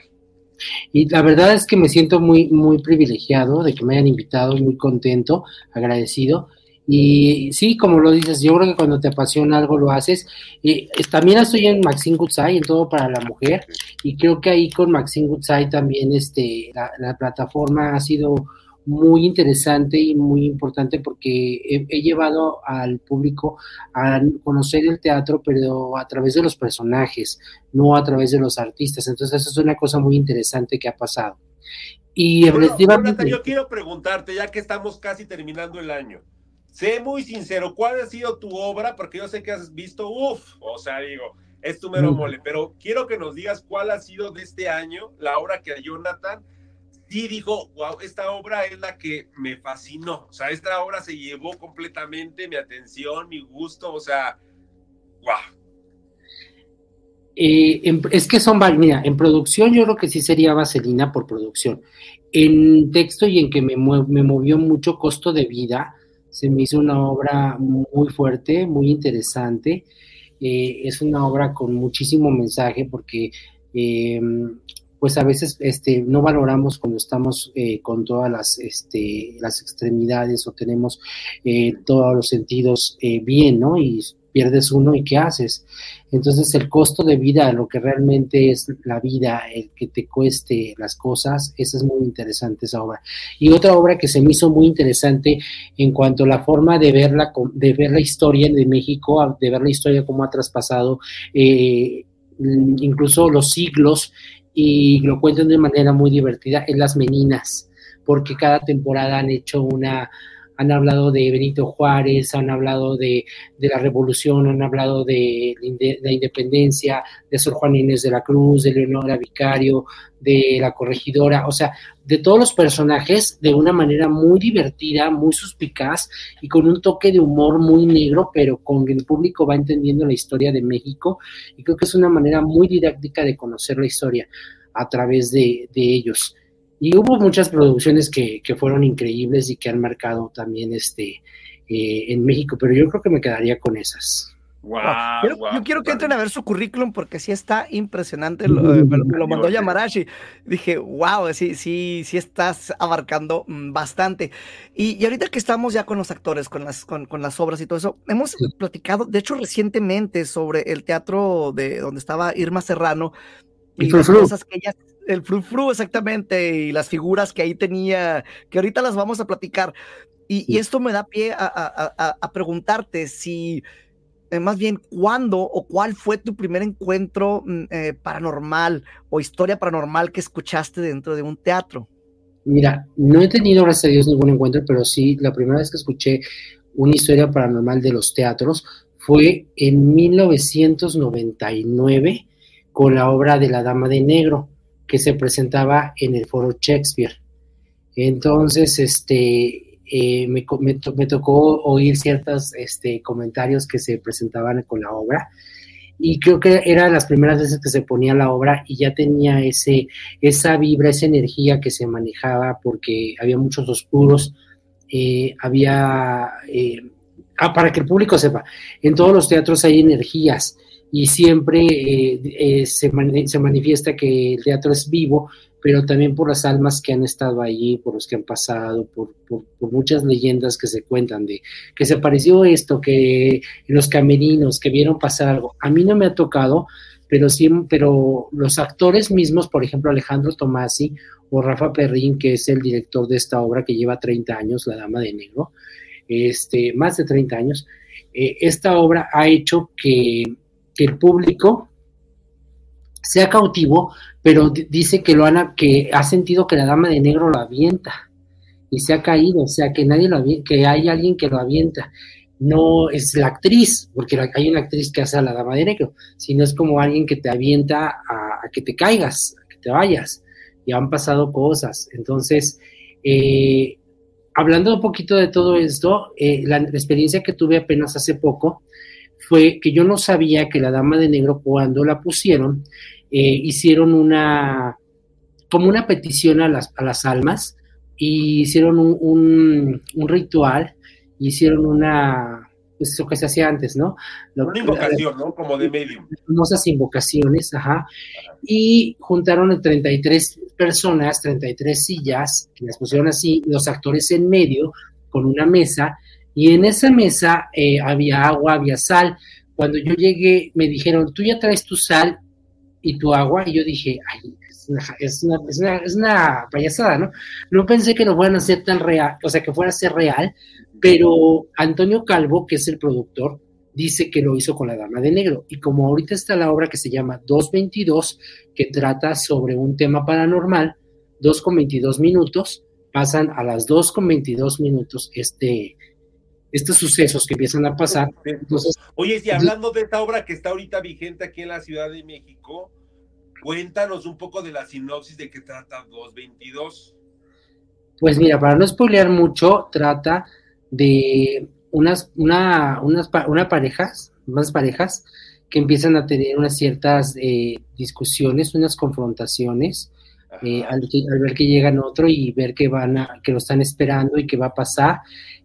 Y la verdad es que me siento muy, muy privilegiado de que me hayan invitado, muy contento, agradecido. Y sí, como lo dices, yo creo que cuando te apasiona algo lo haces. Y también estoy en Maxine Goodside, en todo para la mujer, y creo que ahí con Maxine Goodside también este, la, la, plataforma ha sido muy interesante y muy importante porque he, he, llevado al público a conocer el teatro, pero a través de los personajes, no a través de los artistas. Entonces, eso es una cosa muy interesante que ha pasado. Y bueno, efectivamente... yo quiero preguntarte, ya que estamos casi terminando el año, Sé muy sincero, ¿cuál ha sido tu obra? Porque yo sé que has visto, uff, o sea, digo, es tu mero mole, pero quiero que nos digas cuál ha sido de este año la obra que a Jonathan sí dijo, wow, esta obra es la que me fascinó, o sea, esta obra se llevó completamente mi atención, mi gusto, o sea, wow. Eh, en, es que son, mira, en producción yo creo que sí sería Vaselina por producción. En texto y en que me, me movió mucho costo de vida, se me hizo una obra muy fuerte, muy interesante. Eh, es una obra con muchísimo mensaje porque eh, pues a veces este, no valoramos cuando estamos eh, con todas las, este, las extremidades o tenemos eh, todos los sentidos eh, bien, ¿no? Y pierdes uno y ¿qué haces? Entonces el costo de vida, lo que realmente es la vida, el que te cueste las cosas, esa es muy interesante esa obra. Y otra obra que se me hizo muy interesante en cuanto a la forma de ver la, de ver la historia de México, de ver la historia cómo ha traspasado eh, incluso los siglos y lo cuentan de manera muy divertida, en Las Meninas, porque cada temporada han hecho una han hablado de Benito Juárez, han hablado de, la revolución, han hablado de, la independencia, de Sor Juan Inés de la Cruz, de Leonora Vicario, de la corregidora, o sea, de todos los personajes de una manera muy divertida, muy suspicaz y con un toque de humor muy negro, pero con el público va entendiendo la historia de México y creo que es una manera muy didáctica de conocer la historia a través de, de ellos. Y hubo muchas producciones que, que fueron increíbles y que han marcado también este eh, en México, pero yo creo que me quedaría con esas. Wow, yo, quiero que entren a ver su currículum porque sí está impresionante, lo, eh, me, lo mandó Yamarashi. Dije, wow, sí, sí, sí estás abarcando mm, bastante. Y, y, ahorita que estamos ya con los actores, con las, con, con las obras y todo eso, hemos platicado, de hecho, recientemente sobre el teatro de donde estaba Irma Serrano y, las cosas que ella el fru exactamente, y las figuras que ahí tenía, que ahorita las vamos a platicar. Y, esto me da pie a, preguntarte si, eh, más bien, ¿cuándo o cuál fue tu primer encuentro mm, eh, paranormal o historia paranormal que escuchaste dentro de un teatro? Mira, no he tenido, gracias a Dios, ningún encuentro, pero sí, la primera vez que escuché una historia paranormal de los teatros fue en 1999 con la obra de La Dama de Negro que se presentaba en el foro Shakespeare. Entonces, este, eh, me, me, tocó oír ciertos este, comentarios que se presentaban con la obra y creo que era las primeras veces que se ponía la obra y ya tenía ese, esa vibra, esa energía que se manejaba porque había muchos oscuros, eh, había, eh, ah, para que el público sepa, en todos los teatros hay energías, y siempre eh, eh, se, se, manifiesta que el teatro es vivo, pero también por las almas que han estado allí, por los que han pasado, por, muchas leyendas que se cuentan de que se pareció esto, que los camerinos, que vieron pasar algo. A mí no me ha tocado, pero sí, pero los actores mismos, por ejemplo Alejandro Tomasi o Rafa Perrín, que es el director de esta obra que lleva 30 años, La Dama de Negro, este, más de 30 años, eh, esta obra ha hecho que que el público sea cautivo, pero dice que lo han, que ha sentido que la dama de negro lo avienta y se ha caído, o sea que nadie lo que hay alguien que lo avienta. No es la actriz, porque hay una actriz que hace a la dama de negro, sino es como alguien que te avienta a, que te caigas, a que te vayas. Y han pasado cosas. Entonces, eh, hablando un poquito de todo esto, eh, la experiencia que tuve apenas hace poco, fue que yo no sabía que la Dama de Negro cuando la pusieron, eh, hicieron una, como una petición a las, a las almas, y hicieron un, un, ritual, hicieron una, pues eso que se hacía antes, ¿no? Una invocación, ¿no? Como de medium. Famosas invocaciones, ajá. Y juntaron a 33 personas, 33 sillas, que las pusieron así, los actores en medio, con una mesa, y en esa mesa eh, había agua, había sal. Cuando yo llegué, me dijeron, tú ya traes tu sal y tu agua. Y yo dije, ay, es una, payasada, ¿no? No pensé que lo fueran a hacer tan real, o sea, que fuera a ser real, pero Antonio Calvo, que es el productor, dice que lo hizo con la Dama de Negro. Y como ahorita está la obra que se llama 222, que trata sobre un tema paranormal, 2 con 22 minutos, pasan a las 2 con 22 minutos este, estos sucesos que empiezan a pasar. Oye, y hablando de esta obra que está ahorita vigente aquí en la Ciudad de México, cuéntanos un poco de la sinopsis de qué trata 222. Pues mira, para no spoilear mucho, trata de unas, una, unas una parejas, unas parejas que empiezan a tener unas ciertas eh, discusiones, unas confrontaciones, eh, al, ver que llegan otro y ver que van a, que lo están esperando y que va a pasar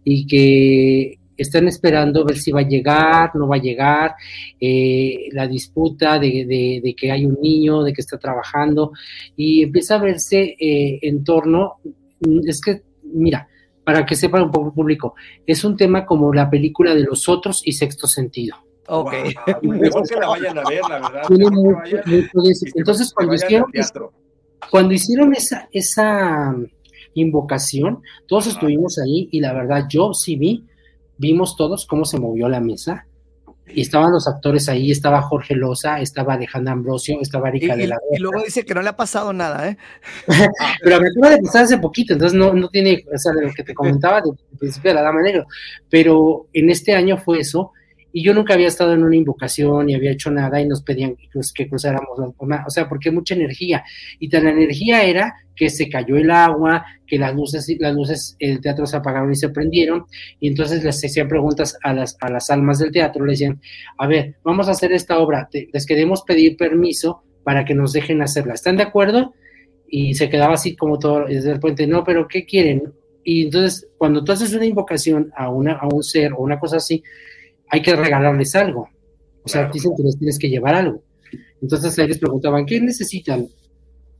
y que están esperando ver si va a llegar, no va a llegar, eh, la disputa de, que hay un niño, de que está trabajando, y empieza a verse eh, en torno, mm, es que, mira, para que sepa un poco el público, es un tema como la película de los otros y sexto sentido. Ok. Wow, <laughs> mejor que la vayan a ver, la verdad. Vayan de Entonces, cuando hicieron, cuando hicieron esa, esa invocación, todos estuvimos ahí y la verdad yo sí vi, vimos todos cómo se movió la mesa. Y estaban los actores ahí, estaba Jorge Loza, estaba Alejandra Ambrosio, estaba Y, Erika de y- la y luego dice que no le ha pasado nada, ¿eh? Pero me acaba de pasar hace poquito, entonces no, no tiene, o sea, de lo que te <laughs> comentaba del principio de la Dama Negro, pero en este año fue eso, y yo nunca había estado en una invocación ni había hecho nada y nos pedían que, cruz- que cruzáramos, la- o sea, porque mucha energía, y tan la energía era que se cayó el agua, que las luces, las luces, el teatro se apagaron y se prendieron, y entonces les hacían preguntas a las, a las almas del teatro, le decían, a ver, vamos a hacer esta obra, te- les queremos pedir permiso para que nos dejen hacerla, ¿están de acuerdo? y se quedaba así como todo desde el puente, no, pero ¿qué quieren? Y entonces, cuando tú haces una invocación a, una, a un ser o una cosa así, hay que regalarles algo. O sea, dicen que les tienes que llevar algo. Entonces les preguntaban, ¿qué necesitan?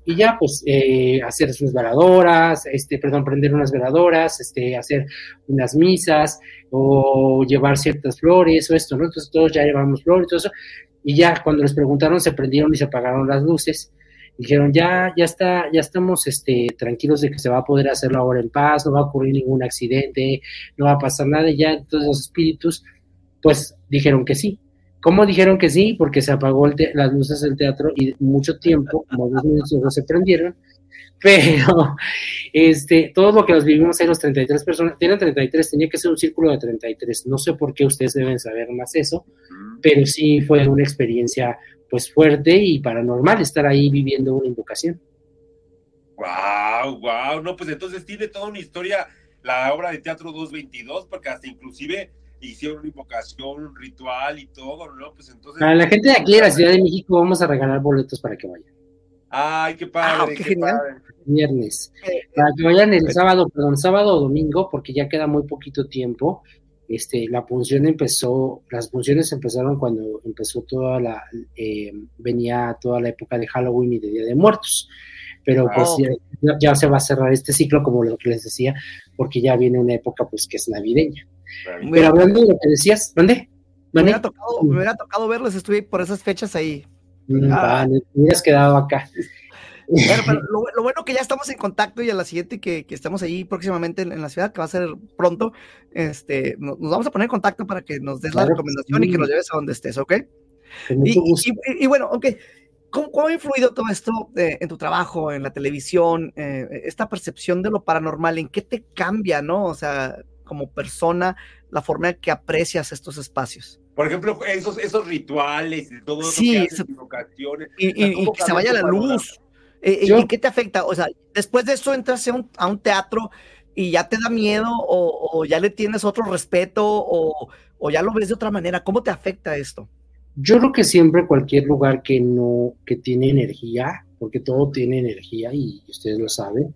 Y ya, pues, eh, hacer sus veladoras, este, perdón, prender unas veladoras, este, hacer unas misas, o llevar ciertas flores, o esto, ¿no? Entonces todos ya llevamos flores y todo eso. Y ya cuando les preguntaron, se prendieron y se apagaron las luces dijeron ya ya está ya estamos este tranquilos de que se va a poder hacer la obra en paz no va a ocurrir ningún accidente no va a pasar nada y ya entonces los espíritus pues dijeron que sí ¿Cómo dijeron que sí? Porque se apagó el las luces del teatro y mucho tiempo, como dos minutos luego se prendieron, <laughs> pero este, todo lo que nos vivimos ahí, los 33 personas, tienen 33, tenía que ser un círculo de 33, no sé por qué ustedes deben saber más eso, pero sí fue una experiencia pues fuerte y paranormal estar ahí viviendo una invocación. Wow, wow, no, pues entonces tiene toda una historia la obra de teatro 222, porque hasta inclusive hicieron una invocación, un ritual y todo, ¿no? Pues entonces. A la gente de aquí de la Ciudad de México vamos a regalar boletos para que vayan. Ay, qué padre, Ah, qué qué, genial. padre. Viernes. Para que vayan el sábado, perdón, sábado o domingo, porque ya queda muy poquito tiempo. Este, la función empezó, las funciones empezaron cuando empezó toda la, eh, venía toda la época de Halloween y de Día de Muertos. Pero pues Ah, ya, ya se va a cerrar este ciclo, como lo que les decía, porque ya viene una época pues que es navideña. Pero hablando de lo que decías, ¿dónde? Me hubiera tocado, me hubiera tocado verlos, estuve por esas fechas ahí. Mm, Ah. vale, te hubieras quedado acá. Bueno, pero <laughs> lo, lo bueno que ya estamos en contacto y a la siguiente que, que estemos ahí próximamente en, en la ciudad, que va a ser pronto, este, nos, nos vamos a poner en contacto para que nos des la Claro que recomendación y sí. que nos lleves a donde estés, ¿ok? Y, y- y bueno, ok. ¿Cómo, cómo ha influido todo esto eh, en tu trabajo, en la televisión, eh, esta percepción de lo paranormal? ¿En qué te cambia, no? O sea, como persona, la forma en que aprecias estos espacios. Por ejemplo, esos, esos rituales y todo eso Sí, que eso- invocaciones. Y, y- y ¿Cómo que se vaya la luz. Eh, eh, Yo- ¿Y qué te afecta? O sea, después de eso entras a un, a un teatro y ya te da miedo o, o ya le tienes otro respeto o, o ya lo ves de otra manera. ¿Cómo te afecta esto? Yo creo que siempre cualquier lugar que no, que tiene energía, porque todo tiene energía y ustedes lo saben,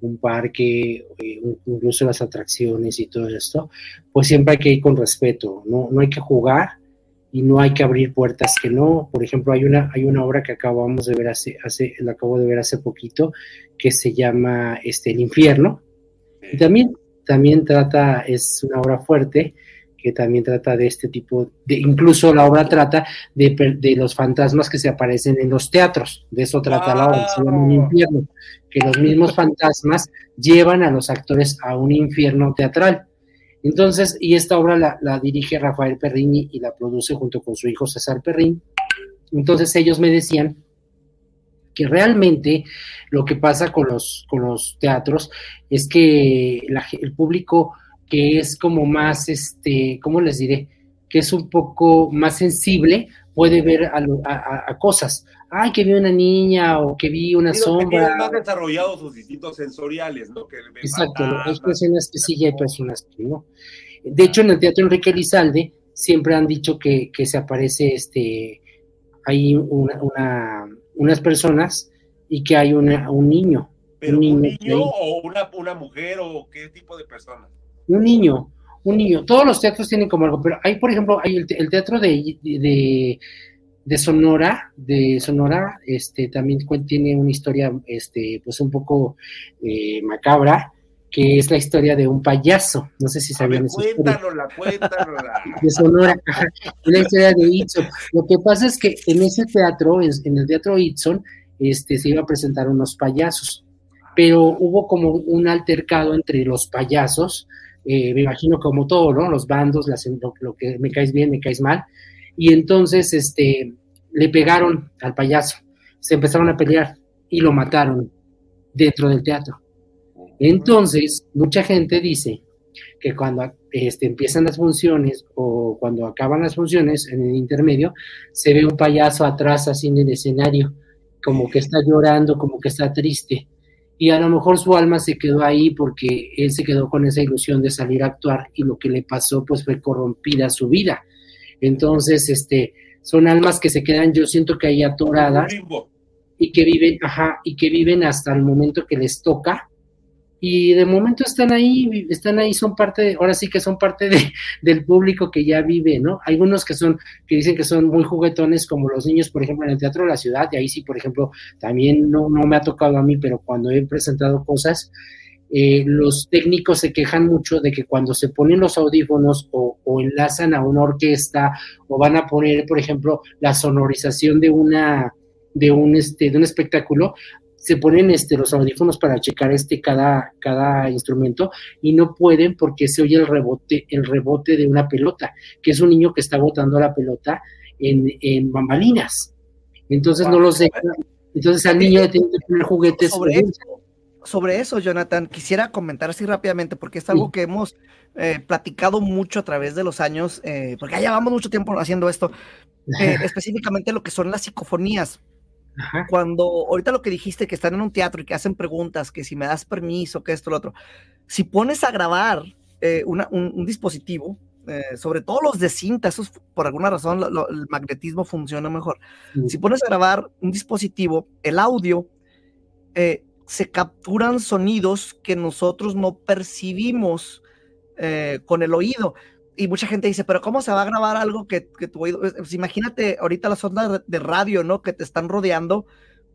un parque, eh, incluso las atracciones y todo esto, pues siempre hay que ir con respeto, no, no hay que jugar y no hay que abrir puertas que no. Por ejemplo, hay una, hay una obra que acabamos de ver hace, hace, la acabo de ver hace poquito, que se llama este, El Infierno, y también, también trata, es una obra fuerte, que también trata de este tipo, de, incluso la obra trata de, de los fantasmas que se aparecen en los teatros, de eso trata la obra, se llama Un infierno, que los mismos fantasmas llevan a los actores a un infierno teatral. Entonces, y esta obra la, la dirige Rafael Perrini y la produce junto con su hijo César Perrín. Entonces ellos me decían que realmente lo que pasa con los, con los teatros es que la el público que es como más, este, ¿cómo les diré? Que es un poco más sensible, puede ver a, a- a- cosas. Ay, que vi una niña o que vi una Digo, que tienen más sombra. desarrollados sus instintos sensoriales, ¿no? Que Exacto, ¿no? hay personas que sí y hay personas que no. De hecho, en el Teatro Enrique Elizalde siempre han dicho que, que se aparece, este, hay una, una- unas personas y que hay una, un niño, Pero un un niño niño ahí. o una, una mujer o qué tipo de persona. Un niño, un niño. Todos los teatros tienen como algo, pero hay, por ejemplo, hay el, el teatro de, de, de Sonora, de Sonora, este, también tiene una historia, este, pues un poco eh, macabra, que es la historia de un payaso. No sé si sabían eso. Cuéntanosla, cuéntanosla. <laughs> De Sonora, la historia de Itson. Lo que pasa es que en ese teatro, en el teatro Itson, este, se iba a presentar unos payasos, pero hubo como un altercado entre los payasos, eh, me imagino como todo, ¿no? Los bandos, lo, lo, que me caes bien, me caes mal, y entonces este, le pegaron al payaso, se empezaron a pelear y lo mataron dentro del teatro. Entonces, mucha gente dice que cuando este, empiezan las funciones o cuando acaban las funciones en el intermedio, se ve un payaso atrás así en el escenario, como que está llorando, como que está triste. Y a lo mejor su alma se quedó ahí porque él se quedó con esa ilusión de salir a actuar y lo que le pasó pues fue corrompida su vida. Entonces, este, son almas que se quedan, yo siento que ahí atoradas y que viven, ajá, y que viven hasta el momento que les toca y de momento están ahí, están ahí, son parte, ahora sí que son parte de, del público que ya vive, ¿no? Hay unos que son, que dicen que son muy juguetones, como los niños, por ejemplo, en el Teatro de la Ciudad, y ahí sí, por ejemplo, también no, no me ha tocado a mí, pero cuando he presentado cosas, eh, los técnicos se quejan mucho de que cuando se ponen los audífonos o, o, enlazan a una orquesta o van a poner, por ejemplo, la sonorización de una de un este de un espectáculo, se ponen este, los audífonos para checar este cada, cada instrumento y no pueden porque se oye el rebote, el rebote de una pelota, que es un niño que está botando la pelota en, en bambalinas. Entonces no los dejan. Entonces al niño le tienen que poner juguetes. Sobre eso, sobre eso, Jonathan, quisiera comentar así rápidamente, porque es algo que hemos eh, platicado mucho a través de los años, eh, porque ya llevamos mucho tiempo haciendo esto, eh, <laughs> específicamente lo que son las psicofonías. Cuando ahorita lo que dijiste, que están en un teatro y que hacen preguntas, que si me das permiso, que esto, lo otro, si pones a grabar eh, un, dispositivo, eh, sobre todo los de cinta, eso por alguna razón el magnetismo funciona mejor. Si pones a grabar un dispositivo, el audio, eh, se capturan sonidos que nosotros no percibimos con el oído y mucha gente dice, pero ¿cómo se va a grabar algo que, que tu oído? Pues imagínate ahorita las ondas de radio, ¿no? Que te están rodeando.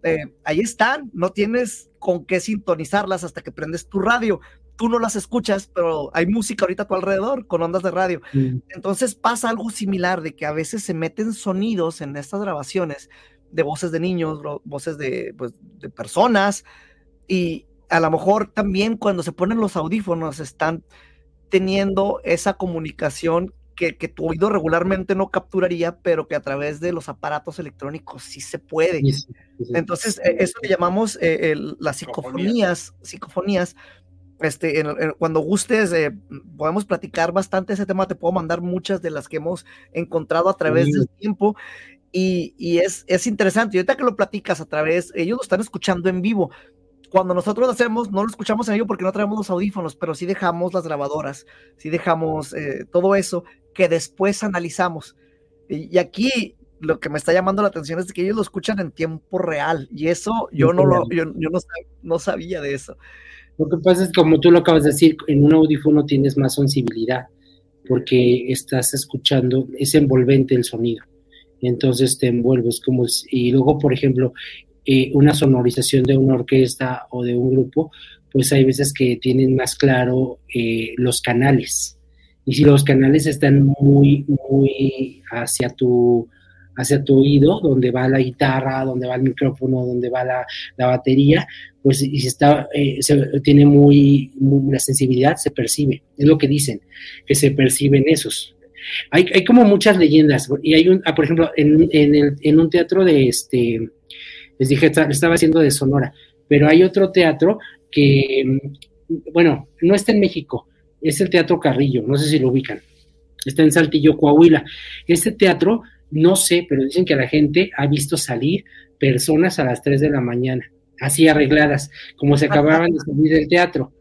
Eh, ahí están, no tienes con qué sintonizarlas hasta que prendes tu radio. Tú no las escuchas, pero hay música ahorita a tu alrededor con ondas de radio. Entonces pasa algo similar de que a veces se meten sonidos en estas grabaciones de voces de niños, voces de, pues, de personas y a lo mejor también cuando se ponen los audífonos están teniendo esa comunicación que, tu oído regularmente no capturaría, pero que a través de los aparatos electrónicos sí se puede. Entonces, e, eso le llamamos eh, las psicofonías, psicofonías. Este, cuando gustes, eh, podemos platicar bastante ese tema, te puedo mandar muchas de las que hemos encontrado a través del tiempo. Y, y, es, es interesante. Y ahorita que lo platicas a través, ellos lo están escuchando en vivo cuando nosotros lo hacemos, no lo escuchamos en ello porque no traemos los audífonos, pero sí dejamos las grabadoras, sí dejamos eh, todo eso que después analizamos. Y, aquí lo que me está llamando la atención es que ellos lo escuchan en tiempo real y eso yo no lo, yo, no, sabía de eso. Lo que pasa es como tú lo acabas de decir, en un audífono tienes más sensibilidad porque estás escuchando, es envolvente el sonido entonces te envuelves como y luego por ejemplo eh, una sonorización de una orquesta o de un grupo, pues hay veces que tienen más claro eh, los canales. Y si los canales están muy, muy hacia tu, hacia tu oído, donde va la guitarra, donde va el micrófono, donde va la, batería, pues si está, eh, se, tiene muy, la sensibilidad, se percibe. Es lo que dicen, que se perciben esos. Hay, hay como muchas leyendas. Y hay un, ah, por ejemplo, en, en, el, en un teatro de este les dije, estaba haciendo de Sonora, pero hay otro teatro que, bueno, no está en México, es el Teatro Carrillo, no sé si lo ubican, está en Saltillo, Coahuila. Este teatro, no sé, pero dicen que la gente ha visto salir personas a las 3 de la mañana, así arregladas, como se acababan de salir del teatro.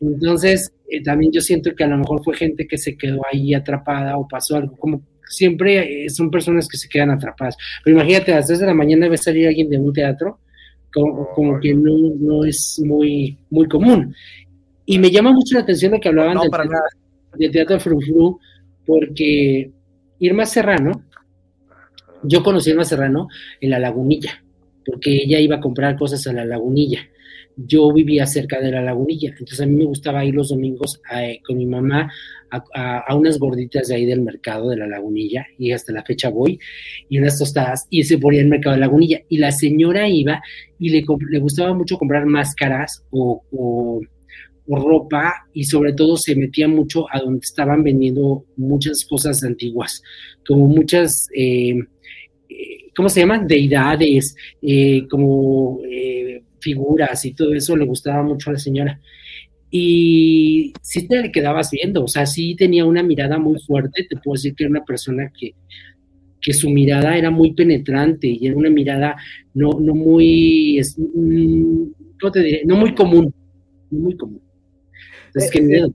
Entonces, eh, también yo siento que a lo mejor fue gente que se quedó ahí atrapada o pasó algo, como siempre eh, son personas que se quedan atrapadas. Pero imagínate, a las 3 de la mañana debe salir alguien de un teatro, como, que no, no, es muy, muy común. Y me llama mucho la atención de que hablaban del, teatro, del, teatro Frufru, porque Irma Serrano, yo conocí a Irma Serrano en La Lagunilla. porque ella iba a comprar cosas a la lagunilla. Yo vivía cerca de la lagunilla, entonces a mí me gustaba ir los domingos eh, con mi mamá a, unas gorditas de ahí del mercado de la lagunilla, y hasta la fecha voy, y unas tostadas, y se ponía el mercado de la lagunilla. Y la señora iba y le, le gustaba mucho comprar máscaras o, o ropa y sobre todo se metía mucho a donde estaban vendiendo muchas cosas antiguas, como muchas, eh, eh, ¿cómo se llaman? Deidades, eh, como figuras y todo eso le gustaba mucho a la señora. Y sí te le quedabas viendo, o sea, sí tenía una mirada muy fuerte, te puedo decir que era una persona que, que su mirada era muy penetrante y era una mirada no, no muy, mm, ¿cómo te diré? No muy común, muy común. Entonces, qué miedo.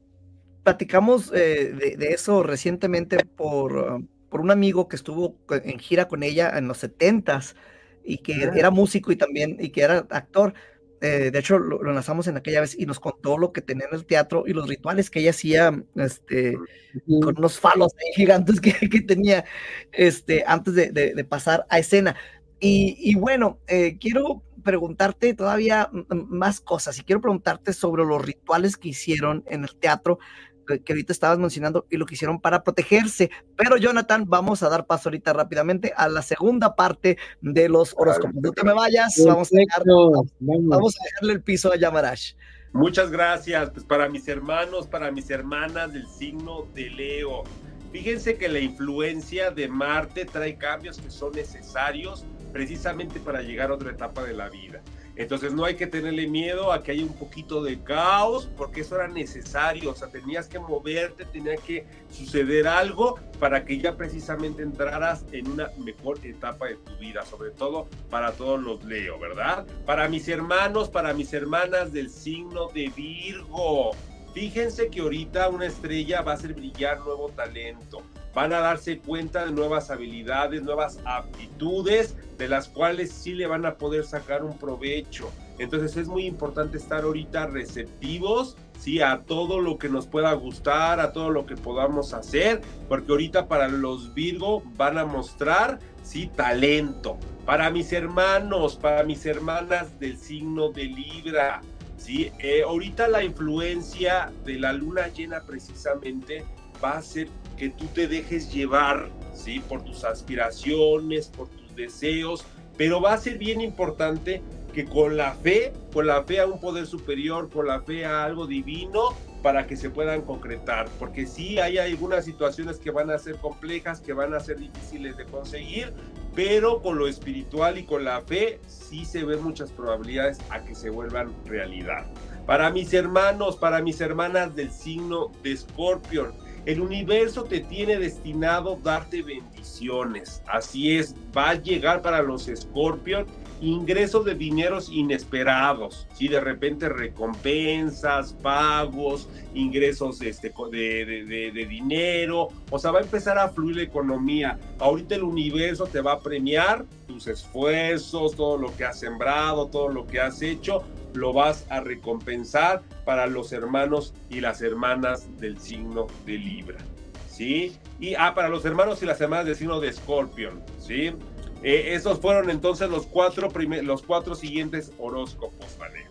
Platicamos de, de, eso recientemente por, por un amigo que estuvo en gira con ella en los setentas y que ah. era músico y también, y que era actor. Eh, de hecho, lo, lanzamos en aquella vez y nos contó lo que tenía en el teatro y los rituales que ella hacía este, con unos falos gigantes que, que, tenía este, antes de, de, pasar a escena. Y, y bueno, eh, quiero preguntarte todavía más cosas y quiero preguntarte sobre los rituales que hicieron en el teatro que ahorita estabas mencionando y lo que hicieron para protegerse. Pero Jonathan, vamos a dar paso ahorita rápidamente a la segunda parte de los horóscopos. No te me vayas, vamos a, vamos a dejarle el piso a Yamarash. Muchas gracias, pues para mis hermanos, para mis hermanas del signo de Leo. Fíjense que la influencia de Marte trae cambios que son necesarios precisamente para llegar a otra etapa de la vida. Entonces no hay que tenerle miedo a que haya un poquito de caos, porque eso era necesario, o sea, tenías que moverte, tenía que suceder algo para que ya precisamente entraras en una mejor etapa de tu vida, sobre todo para todos los Leo, ¿verdad? Para mis hermanos, para mis hermanas del signo de Virgo. Fíjense que ahorita una estrella va a hacer brillar nuevo talento van a darse cuenta de nuevas habilidades, nuevas aptitudes, de las cuales sí le van a poder sacar un provecho. Entonces es muy importante estar ahorita receptivos, sí, a todo lo que nos pueda gustar, a todo lo que podamos hacer, porque ahorita para los Virgo van a mostrar, sí, talento. Para mis hermanos, para mis hermanas del signo de Libra, sí, eh, ahorita la influencia de la luna llena precisamente va a ser que tú te dejes llevar, ¿sí? Por tus aspiraciones, por tus deseos, pero va a ser bien importante que con la fe, con la fe a un poder superior, con la fe a algo divino, para que se puedan concretar, porque sí hay algunas situaciones que van a ser complejas, que van a ser difíciles de conseguir, pero con lo espiritual y con la fe sí se ven muchas probabilidades a que se vuelvan realidad. Para mis hermanos, para mis hermanas del signo de Escorpio, el universo te tiene destinado darte bendiciones. Así es, va a llegar para los Scorpion ingresos de dineros inesperados, si de repente recompensas, pagos, ingresos este, de, de, dinero, o sea, va a empezar a fluir la economía. Ahorita el universo te va a premiar tus esfuerzos, todo lo que has sembrado, todo lo que has hecho, lo vas a recompensar para los hermanos y las hermanas del signo de Libra. ¿Sí? Y ah, para los hermanos y las hermanas del signo de Scorpion. ¿Sí? Eh, esos fueron entonces los cuatro, los cuatro siguientes horóscopos, ¿vale?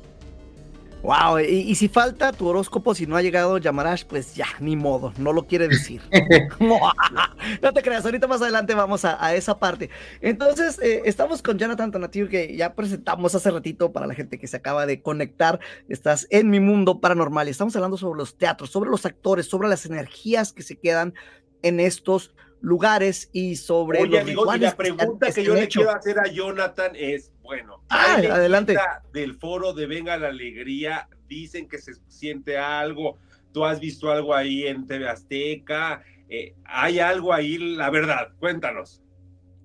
Wow, y, si falta tu horóscopo, si no ha llegado Yamarash, pues ya, ni modo, no lo quiere decir. <laughs> <laughs> no te creas, ahorita más adelante vamos a, esa parte. Entonces, eh, estamos con Jonathan Tonatiuh, que ya presentamos hace ratito para la gente que se acaba de conectar. Estás en mi mundo paranormal y estamos hablando sobre los teatros, sobre los actores, sobre las energías que se quedan en estos lugares y sobre Oye, amigo, y la pregunta que, yo le quiero hacer a Jonathan es, bueno, ah, adelante. Del foro de Venga la Alegría, dicen que se siente algo, tú has visto algo ahí en TV Azteca, eh, hay algo ahí, la verdad, cuéntanos.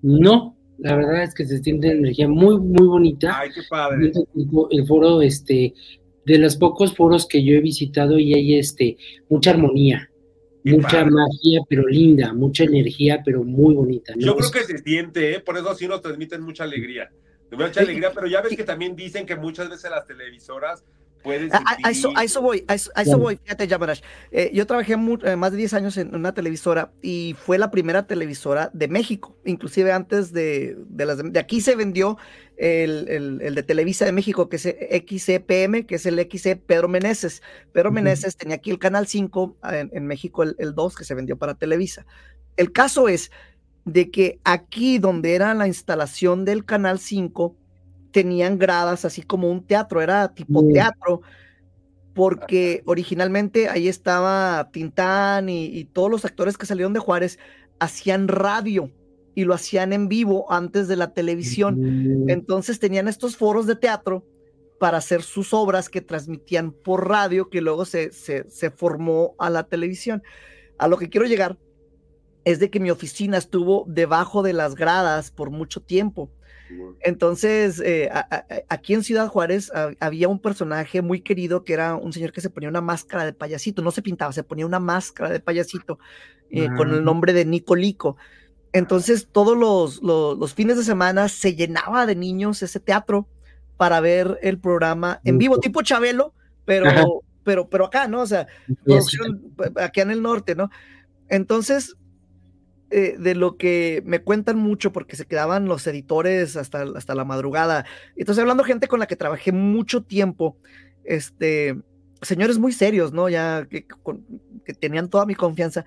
No, la verdad es que se siente energía muy, muy bonita. Ay, qué padre. El, foro, este, de los pocos foros que yo he visitado y hay este, mucha armonía mucha magia, pero linda, mucha energía, pero muy bonita. Yo creo que se siente, ¿eh? por eso sí nos transmiten mucha alegría. Mucha alegría, pero ya ves que también dicen que muchas veces las televisoras puedes A, a- a eso, a voy, a eso, a voy, fíjate, Yamarash. Eh, yo trabajé eh, más de 10 años en una televisora y fue la primera televisora de México, inclusive antes de, de las de, de aquí se vendió el, el- el de Televisa de México, que es XCPM, que es el XC Pedro Meneses. Pedro. Meneses tenía aquí el Canal 5, en, en México el, el 2, que se vendió para Televisa. El caso es de que aquí donde era la instalación del Canal 5, tenían gradas así como un teatro, era tipo Mm. teatro, porque originalmente ahí estaba Tintán y, y todos los actores que salieron de Juárez hacían radio y lo hacían en vivo antes de la televisión. Mm, Entonces tenían estos foros de teatro para hacer sus obras que transmitían por radio, que luego se, se, se formó a la televisión. A lo que quiero llegar es de que mi oficina estuvo debajo de las gradas por mucho tiempo. Entonces, eh, a- a- a- aquí en Ciudad Juárez ah, había un personaje muy querido que era un señor que se ponía una máscara de payasito, no se pintaba, se ponía una máscara de payasito eh, con el nombre de Nico Lico. Entonces, todos los, los- los fines de semana se llenaba de niños ese teatro para ver el programa en vivo, tipo Chabelo, pero, Ajá. pero, pero acá, ¿no? O sea, producción pues, acá en el norte, ¿no? Entonces, eh, de lo que me cuentan mucho, porque se quedaban los editores hasta, hasta la madrugada. Entonces, hablando gente con la que trabajé mucho tiempo, este, señores muy serios, ¿no? Ya que, con- que tenían toda mi confianza.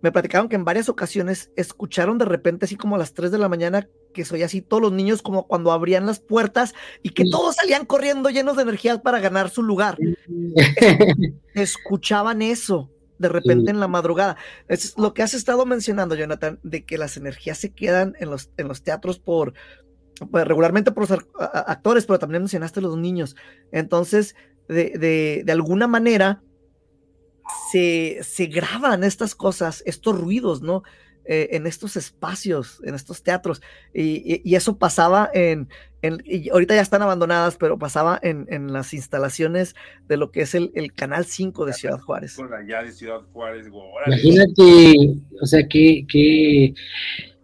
Me platicaron que en varias ocasiones escucharon de repente, así como a las 3 de la mañana, que soy así todos los niños como cuando abrían las puertas y que Sí. todos salían corriendo llenos de energía para ganar su lugar <laughs> escuchaban eso de repente en la madrugada. Es lo que has estado mencionando, Jonathan, de que las energías se quedan en los, en los teatros por, pues, regularmente por los actores, pero también mencionaste los niños. Entonces, de, de- de alguna manera, se, se graban estas cosas, estos ruidos, ¿no? Eh, en estos espacios, en estos teatros. Y, y- y eso pasaba en, en- y ahorita ya están abandonadas, pero pasaba en, en las instalaciones de lo que es el, el Canal 5 de Ciudad Juárez. Con allá de Ciudad Juárez. Imagínate, o sea, qué, qué,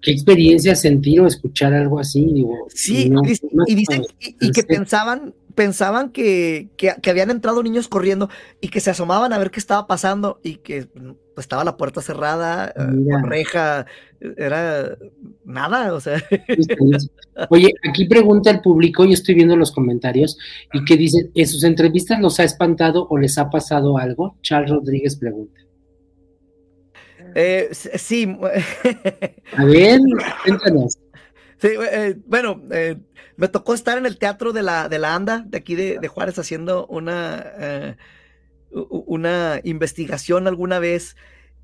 qué experiencia sentir o escuchar algo así, digo. Sí, no, y no- y dicen y, y que pensaban, pensaban que, que, que habían entrado niños corriendo y que se asomaban a ver qué estaba pasando y que pues, estaba la puerta cerrada, eh, Mira. con reja, era nada, o sea. Oye, aquí pregunta el público, yo estoy viendo los comentarios, y que dicen, ¿en sus entrevistas los ha espantado o les ha pasado algo? Charles Rodríguez pregunta. Eh, sí, A ver, cuéntanos. <laughs> sí, eh, bueno, eh, me tocó estar en el teatro de la, de la ANDA, de aquí de, de Juárez, haciendo una, una investigación alguna vez.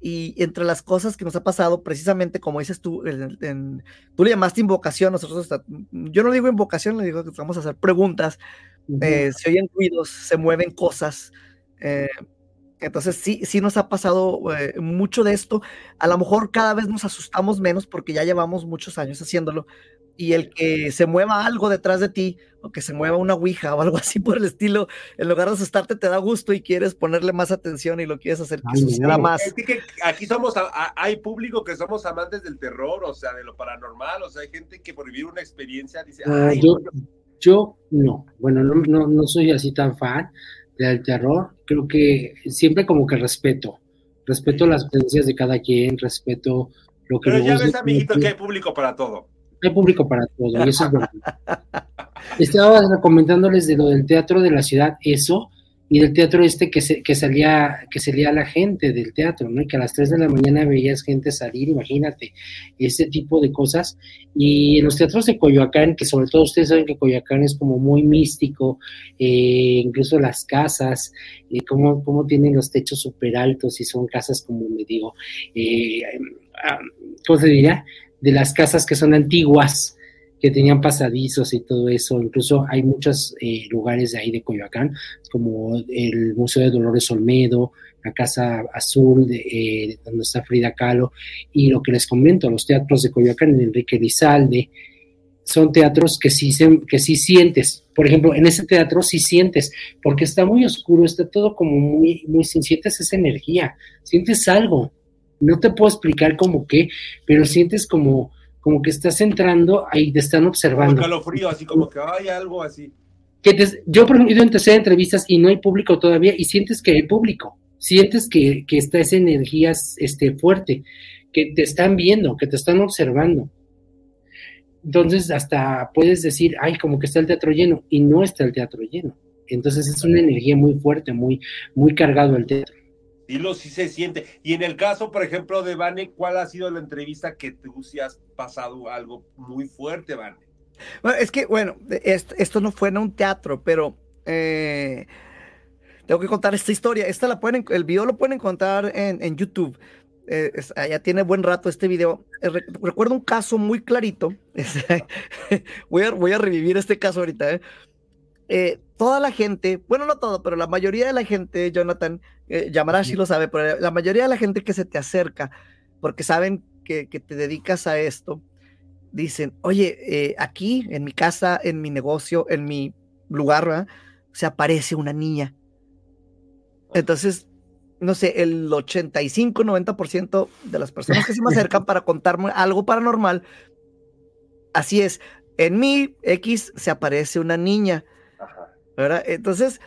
Y entre las cosas que nos ha pasado, precisamente como dices tú, en- en- tú le llamaste invocación, nosotros, yo no digo invocación, le digo que vamos a hacer preguntas, eh, se oyen ruidos, se mueven cosas. eh, entonces sí, sí nos ha pasado eh, mucho de esto. A lo mejor cada vez nos asustamos menos porque ya llevamos muchos años haciéndolo. Y el que se mueva algo detrás de ti, o que se mueva una ouija <laughs> o algo así por el estilo, en lugar de asustarte te da gusto y quieres ponerle más atención y lo quieres hacer que Ay, suceda más. Es que, que aquí somos, a- a- hay público que somos amantes del terror, o sea, de lo paranormal, o sea, hay gente que por vivir una experiencia dice, ay, yo, no, yo no, bueno, no, no, no soy así tan fan del terror, creo que siempre como que respeto, respeto las creencias de cada quien, respeto lo que pero ya ves, amiguito, que hay público para todo. Hay público para todo, y eso es verdad. Estaba comentándoles de lo del teatro de la ciudad, eso, y del teatro este que, se, que salía que salía la gente del teatro, ¿no? Y que a las 3 de la mañana veías gente salir, imagínate, ese tipo de cosas. Y en los teatros de Coyoacán, que sobre todo ustedes saben que Coyoacán es como muy místico, eh, incluso las casas, eh, cómo, cómo tienen los techos súper altos y son casas como me digo, eh, ah, ¿cómo se diría? De las casas que son antiguas, que tenían pasadizos y todo eso. Incluso hay muchos eh, lugares de ahí de Coyoacán, como el Museo de Dolores Olmedo, la Casa Azul, de, eh, donde está Frida Kahlo, y lo que les comento, los teatros de Coyoacán, en Enrique Lizalde, son teatros que sí, que sientes. Por ejemplo, en ese teatro sí sientes, porque está muy oscuro, está todo como muy, muy sientes esa energía, sientes algo. No te puedo explicar como qué, pero sientes como, como que estás entrando ahí te están Como observando. calofrío, así como que hay algo así. que te- yo por ejemplo, he ido en tercera entrevistas y no hay público todavía y sientes que hay público, sientes que, que está esa energía este, fuerte, que te están viendo, que te están observando. Entonces hasta puedes decir, ay, como que está el teatro lleno y no está el teatro lleno. Entonces es una energía muy fuerte, muy, muy cargado el teatro. Y lo sí se siente. Y en el caso, por ejemplo, de Vane, ¿cuál ha sido la entrevista que tú sí has pasado algo muy fuerte, Vane? Bueno, es que, bueno, esto, esto no fue en un teatro, pero eh, tengo que contar esta historia. Esta la pueden, el video lo pueden encontrar en, en YouTube. Eh, es- ya tiene buen rato este video. Eh, re- recuerdo un caso muy clarito. <laughs> Voy, a, voy a revivir este caso ahorita. ¿eh? Eh, toda la gente, bueno, no todo, pero la mayoría de la gente, Jonathan, eh, Yamarashi lo sabe, pero la mayoría de la gente que se te acerca, porque saben que, que te dedicas a esto, dicen, oye, eh, aquí, en mi casa, en mi negocio, en mi lugar, ¿verdad? se aparece una niña. Entonces, no sé, el 85, 90% de las personas que se me <laughs> acercan para contarme algo paranormal, así es, en mi X se aparece una niña. ¿verdad? Entonces,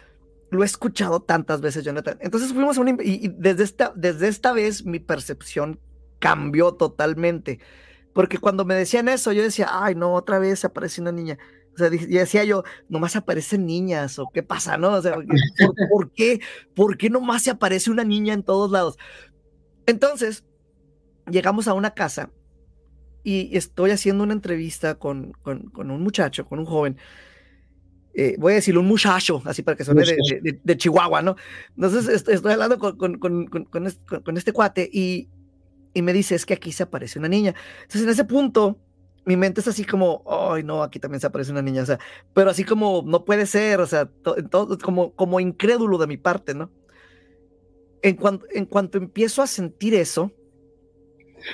lo he escuchado tantas veces, Jonathan. Entonces fuimos a una... Y, y desde, esta, desde esta vez mi percepción cambió totalmente. Porque cuando me decían eso, yo decía, ay, no, otra vez se aparece una niña. O sea, decía yo, nomás aparecen niñas, o qué pasa, ¿no? O sea, <laughs> ¿por, por qué? ¿Por qué nomás se aparece una niña en todos lados? Entonces, llegamos a una casa y estoy haciendo una entrevista con, con, con un muchacho, con un joven. Eh, voy a decirle un muchacho, así para que suene de, de- de- Chihuahua, ¿no? Entonces est- estoy hablando con, con, con, este, con- este cuate y, y me dice, es que aquí se aparece una niña. Entonces en ese punto, mi mente es así como, ay, no, aquí también se aparece una niña, o sea, pero así como, no puede ser, o sea, to- todo, como, como incrédulo de mi parte, ¿no? En cuanto, en cuanto empiezo a sentir eso,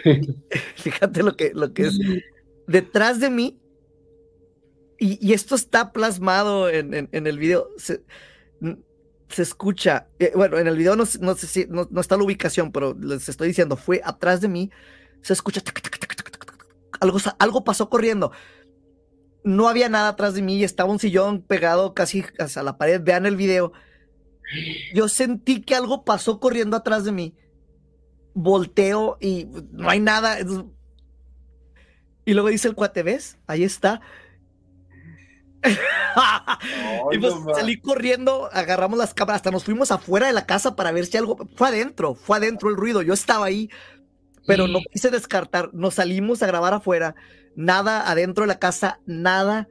<laughs> fíjate lo que, lo que es, detrás de mí, y, esto está plasmado en, el video, se, escucha, eh, bueno, en el video no, no sé si, no, está la ubicación, pero les estoy diciendo, fue atrás de mí, se escucha, algo, algo pasó corriendo. No había nada atrás de mí y estaba un sillón pegado casi hacia la pared. Vean el video. Yo sentí que algo pasó corriendo atrás de mí. Volteo y no hay nada. Y luego dice el cuate, ¿ves? Ahí está. <laughs> y pues salí corriendo, agarramos las cámaras, hasta nos fuimos afuera de la casa para ver si algo. Fue adentro, fue adentro el ruido. Yo estaba ahí, pero no quise descartar. Nos salimos a grabar afuera, nada adentro de la casa, nada.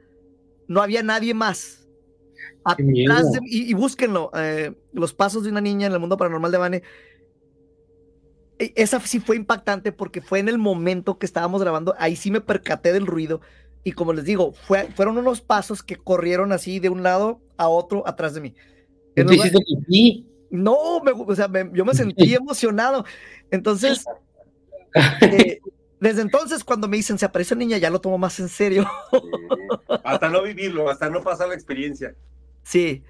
No había nadie más. Atrás de- y, y búsquenlo, eh, los pasos de una niña en el mundo paranormal de Vane. E- Esa sí fue impactante porque fue en el momento que estábamos grabando, ahí sí me percaté del ruido y como les digo, fue, fueron unos pasos que corrieron así de un lado a otro atrás de mí. ¿Tú hiciste pipí? no, me, o sea, me- yo me sentí emocionado. Entonces, eh, desde entonces, cuando me dicen se aparece una niña, ya lo tomo más en serio. Sí. Hasta no vivirlo, hasta no pasar la experiencia. Sí,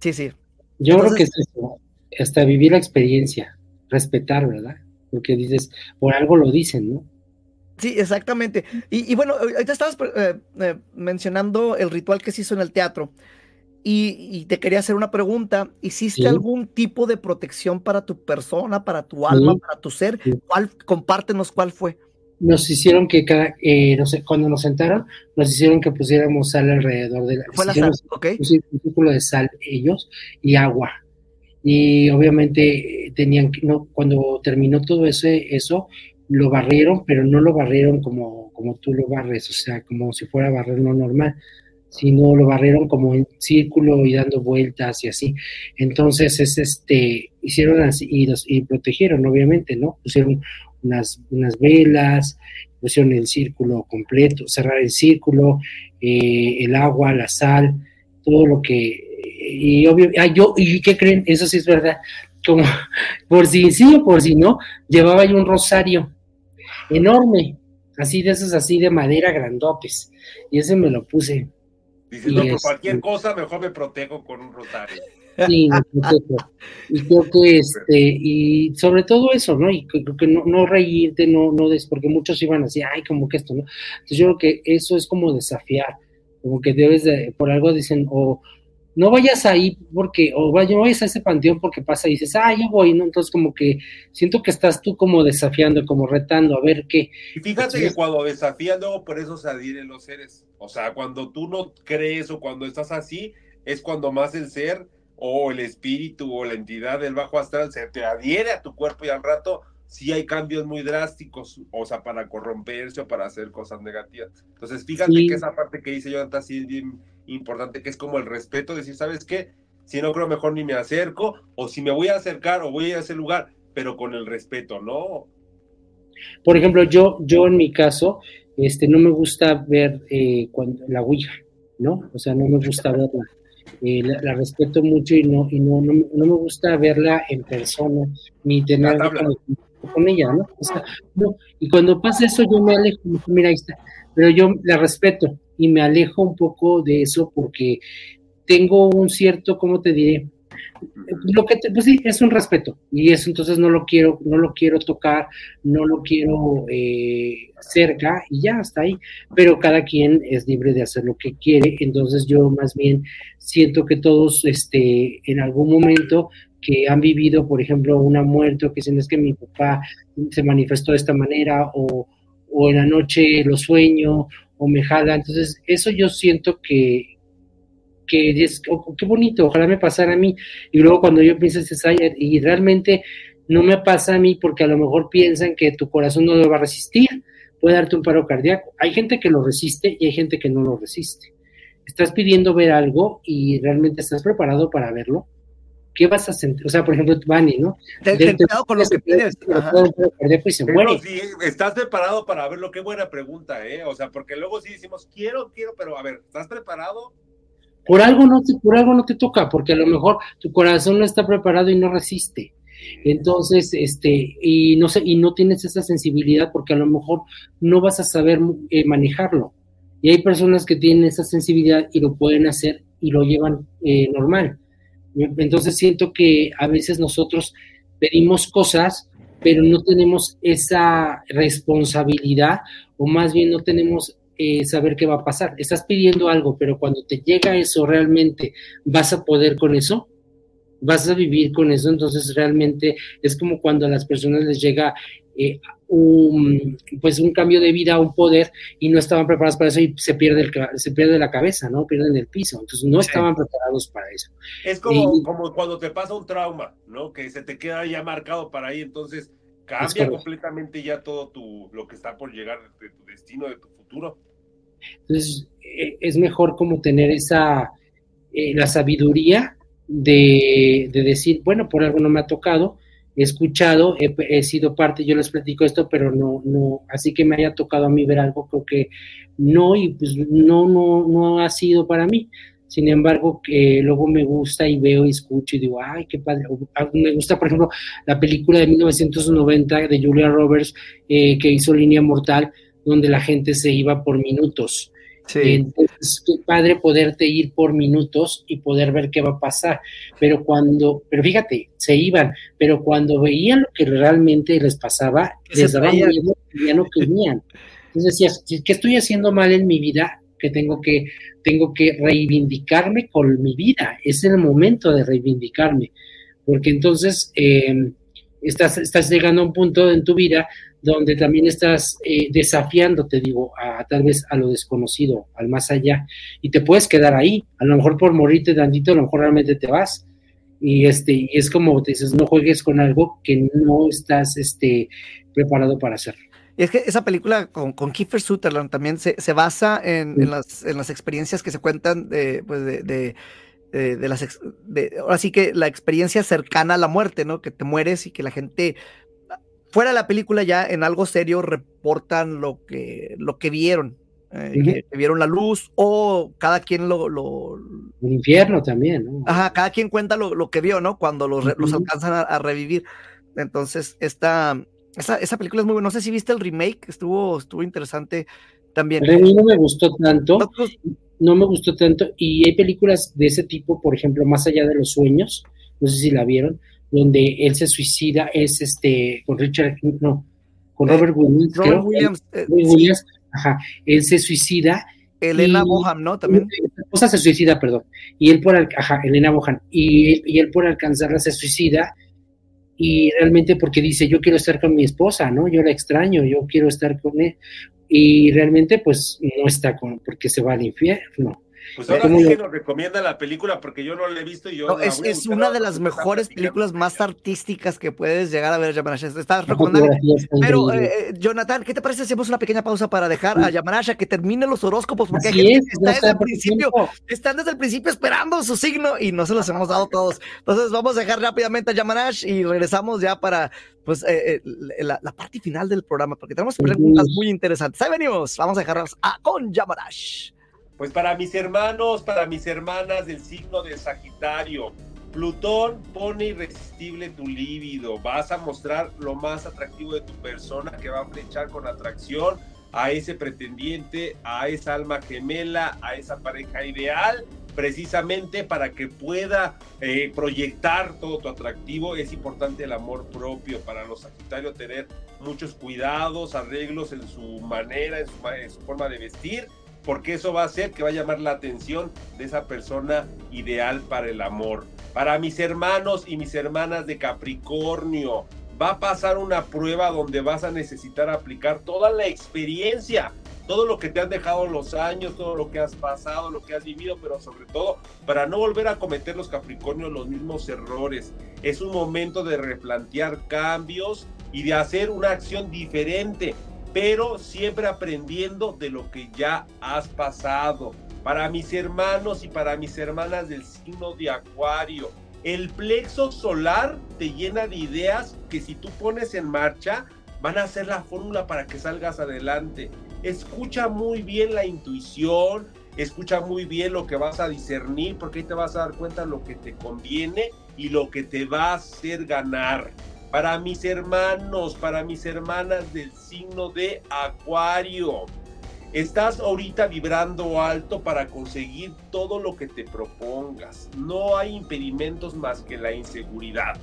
sí, sí. Yo creo que es eso, hasta vivir la experiencia, respetar, ¿verdad? Porque dices, por algo lo dicen, ¿no? Sí, exactamente. Y, y bueno, ahorita estabas eh, eh, mencionando el ritual que se hizo en el teatro. Y, y te quería hacer una pregunta. ¿Hiciste Sí. algún tipo de protección para tu persona, para tu alma, Sí. para tu ser? Sí. ¿Cuál, compártenos cuál fue. Nos hicieron que cada, eh, no sé, cuando nos sentaron, nos hicieron que pusiéramos sal alrededor de la, Fue la sal, ¿ok? un un círculo de sal ellos y agua. Y obviamente eh, tenían que, no, cuando terminó todo ese, eso, lo barrieron, pero no lo barrieron como, como tú lo barres, o sea, como si fuera barrer lo normal, sino lo barrieron como en círculo y dando vueltas y así. Entonces, es este, hicieron así y, los, y protegieron, obviamente, ¿no? Pusieron unas, unas velas, pusieron el círculo completo, cerrar el círculo, eh, el agua, la sal, todo lo que y obvio, ah, yo, ¿y qué creen? Eso sí es verdad. Como por si sí o por si no, llevaba yo un rosario enorme, así de esos así de madera grandotes, y ese me lo puse. Dices, Y no, por este- cualquier cosa, mejor me protejo con un rosario. Sí, y creo que este, y sobre todo eso, ¿no? Y creo que no, no reírte, no, no des, porque muchos iban así, ay, como que esto, ¿no? Entonces yo creo que eso es como desafiar, como que debes de, por algo dicen, o no vayas ahí porque, o vaya, no vayas a ese panteón porque pasa y dices, ah, yo voy, ¿no? Entonces como que siento que estás tú como desafiando, como retando, a ver qué. Y fíjate que cuando desafías, luego por eso se adhieren los seres. O sea, cuando tú no crees o cuando estás así, es cuando más el ser o el espíritu o la entidad del bajo astral se te adhiere a tu cuerpo y al rato sí hay cambios muy drásticos, o sea, para corromperse o para hacer cosas negativas. Entonces, fíjate que esa parte que dice Jonathan sí es bien importante, que es como el respeto, decir, ¿sabes qué? Si no creo, mejor ni me acerco, o si me voy a acercar o voy a ir a ese lugar, pero con el respeto, ¿no? Por ejemplo, yo, yo en mi caso, este, no me gusta ver eh, cuando, la Ouija, ¿no? O sea, no me gusta verla. Eh, la, respeto mucho y no, y no, no, me gusta verla en persona, ni tener con ella, ¿no? O sea, no, y cuando pasa eso yo me alejo, mira, ahí está, pero yo la respeto y me alejo un poco de eso porque tengo un cierto, ¿cómo te diré? Lo que pues sí, es un respeto y eso entonces no lo quiero, no lo quiero tocar, no lo quiero eh, cerca y ya está ahí, pero cada quien es libre de hacer lo que quiere, entonces yo más bien siento que todos este, en algún momento que han vivido, por ejemplo, una muerte o que dicen es que mi papá se manifestó de esta manera o, o en la noche lo sueño o me jala. Entonces, eso yo siento que, que es, oh, qué bonito, ojalá me pasara a mí. Y luego cuando yo pienso, y realmente no me pasa a mí porque a lo mejor piensan que tu corazón no lo va a resistir, puede darte un paro cardíaco. Hay gente que lo resiste y hay gente que no lo resiste. Estás pidiendo ver algo y realmente estás preparado para verlo. ¿Qué vas a sentir? O sea, por ejemplo, Vani, ¿no? Ten, con lo que pides. Bueno, sí, estás preparado para verlo, qué buena pregunta, ¿eh? O sea, porque luego sí decimos, quiero, quiero, pero a ver, ¿estás preparado? Por algo no te, por algo no te toca, porque a lo mejor tu corazón no está preparado y no resiste. Entonces, este, y no sé, y no tienes esa sensibilidad porque a lo mejor no vas a saber eh, manejarlo. Y hay personas que tienen esa sensibilidad y lo pueden hacer y lo llevan eh, normal entonces siento que a veces nosotros pedimos cosas, pero no tenemos esa responsabilidad o más bien no tenemos eh, saber qué va a pasar. Estás pidiendo algo, pero cuando te llega eso realmente, ¿vas a poder con eso? ¿Vas a vivir con eso? Entonces realmente es como cuando a las personas les llega eh, un, pues un cambio de vida, un poder, y no estaban preparados para eso y se pierde, el, se pierde la cabeza, ¿no? Pierden el piso. Entonces no estaban preparados para eso. Es como, como cuando te pasa un trauma, ¿no? Que se te queda ya marcado para ahí, entonces cambia completamente ya todo tu, lo que está por llegar de tu destino, de tu futuro. Entonces e, es mejor como tener esa, eh, la sabiduría de, de decir, bueno, por algo no me ha tocado, he escuchado, he, sido parte, yo les platico esto, pero no, no, así que me haya tocado a mí ver algo, creo que no, y pues no, no, no ha sido para mí. Sin embargo, que luego me gusta y veo y escucho y digo, ay, qué padre. Me gusta, por ejemplo, la película de 1990 de Julia Roberts eh, que hizo Línea Mortal, donde la gente se iba por minutos. Sí. Entonces, qué padre poderte ir por minutos y poder ver qué va a pasar. Pero cuando, pero fíjate, se iban, pero cuando veían lo que realmente les pasaba, les daba miedo y ya no querían. Entonces decías, ¿qué estoy haciendo mal en mi vida? Que tengo que, tengo que reivindicarme con mi vida. Es el momento de reivindicarme. Porque entonces eh, estás, estás llegando a un punto en tu vida donde también estás eh, desafiando, te digo, a, tal vez a lo desconocido, al más allá, y te puedes quedar ahí, a lo mejor por morirte tantito, a lo mejor realmente te vas, y este, y es como te dices, no juegues con algo que no estás este, preparado para hacer. Y es que esa película con, con Kiefer Sutherland también se, se basa en, en, las, en, las, experiencias que se cuentan de, pues de, de de, las de, ahora sí que la experiencia cercana a la muerte, ¿no? Que te mueres y que la gente fuera de la película ya en algo serio reportan lo que, lo que vieron, eh, que, vieron la luz o cada quien lo... lo el infierno también, ¿no? Ajá, cada quien cuenta lo, lo que vio, ¿no? Cuando los, los alcanzan a, revivir. Entonces, esta, esa, esa película es muy buena. No sé si viste el remake, estuvo, estuvo interesante también. A mí no me gustó tanto, no me gustó tanto, y hay películas de ese tipo, por ejemplo, Más allá de los sueños, no sé si la vieron, donde él se suicida es este con Richard, no, con eh, Robert Williams. Robert Williams, eh, Williams ajá, él se suicida Elena Boham, ¿no? También. Su esposa se suicida, perdón. Y él por, ajá, Elena Bohan. Y, y él por alcanzarla se suicida. Y realmente porque dice, yo quiero estar con mi esposa, ¿no? Yo la extraño, yo quiero estar con él. Y realmente, pues, no está con, porque se va al infierno. Pues ahora ¿Cómo sí que nos recomienda la película porque yo no la he visto y yo No, la es, es una de las mejores películas más artísticas que puedes llegar a ver, Yamarash. Estás recomendable. Pero, eh, eh, Jonathan, ¿qué te parece si hacemos una pequeña pausa para dejar a Yamarash a que termine los horóscopos? Porque hay gente es, que no está desde el principio, tiempo. están desde el principio esperando su signo y no se los hemos dado todos. Entonces vamos a dejar rápidamente a Yamarash y regresamos ya para pues eh, eh, la, la parte final del programa, porque tenemos preguntas muy interesantes. Ahí venimos, vamos a dejarnos a, con Yamarash. Pues para mis hermanos, para mis hermanas del signo de Sagitario, Plutón pone irresistible tu líbido. Vas a mostrar lo más atractivo de tu persona que va a flechar con atracción a ese pretendiente, a esa alma gemela, a esa pareja ideal. Precisamente para que pueda eh, proyectar todo tu atractivo, es importante el amor propio. Para los Sagitarios, tener muchos cuidados, arreglos en su manera, en su, ma- en su forma de vestir porque eso va a hacer que va a llamar la atención de esa persona ideal para el amor. Para mis hermanos y mis hermanas de Capricornio, va a pasar una prueba donde vas a necesitar aplicar toda la experiencia, todo lo que te han dejado los años, todo lo que has pasado, lo que has vivido, pero sobre todo para no volver a cometer los Capricornios los mismos errores. Es un momento de replantear cambios y de hacer una acción diferente pero siempre aprendiendo de lo que ya has pasado. Para mis hermanos y para mis hermanas del signo de Acuario, el plexo solar te llena de ideas que si tú pones en marcha van a ser la fórmula para que salgas adelante. Escucha muy bien la intuición, escucha muy bien lo que vas a discernir, porque ahí te vas a dar cuenta lo que te conviene y lo que te va a hacer ganar para mis hermanos, para mis hermanas del signo de Acuario. Estás ahorita vibrando alto para conseguir todo lo que te propongas. No hay impedimentos más que la inseguridad.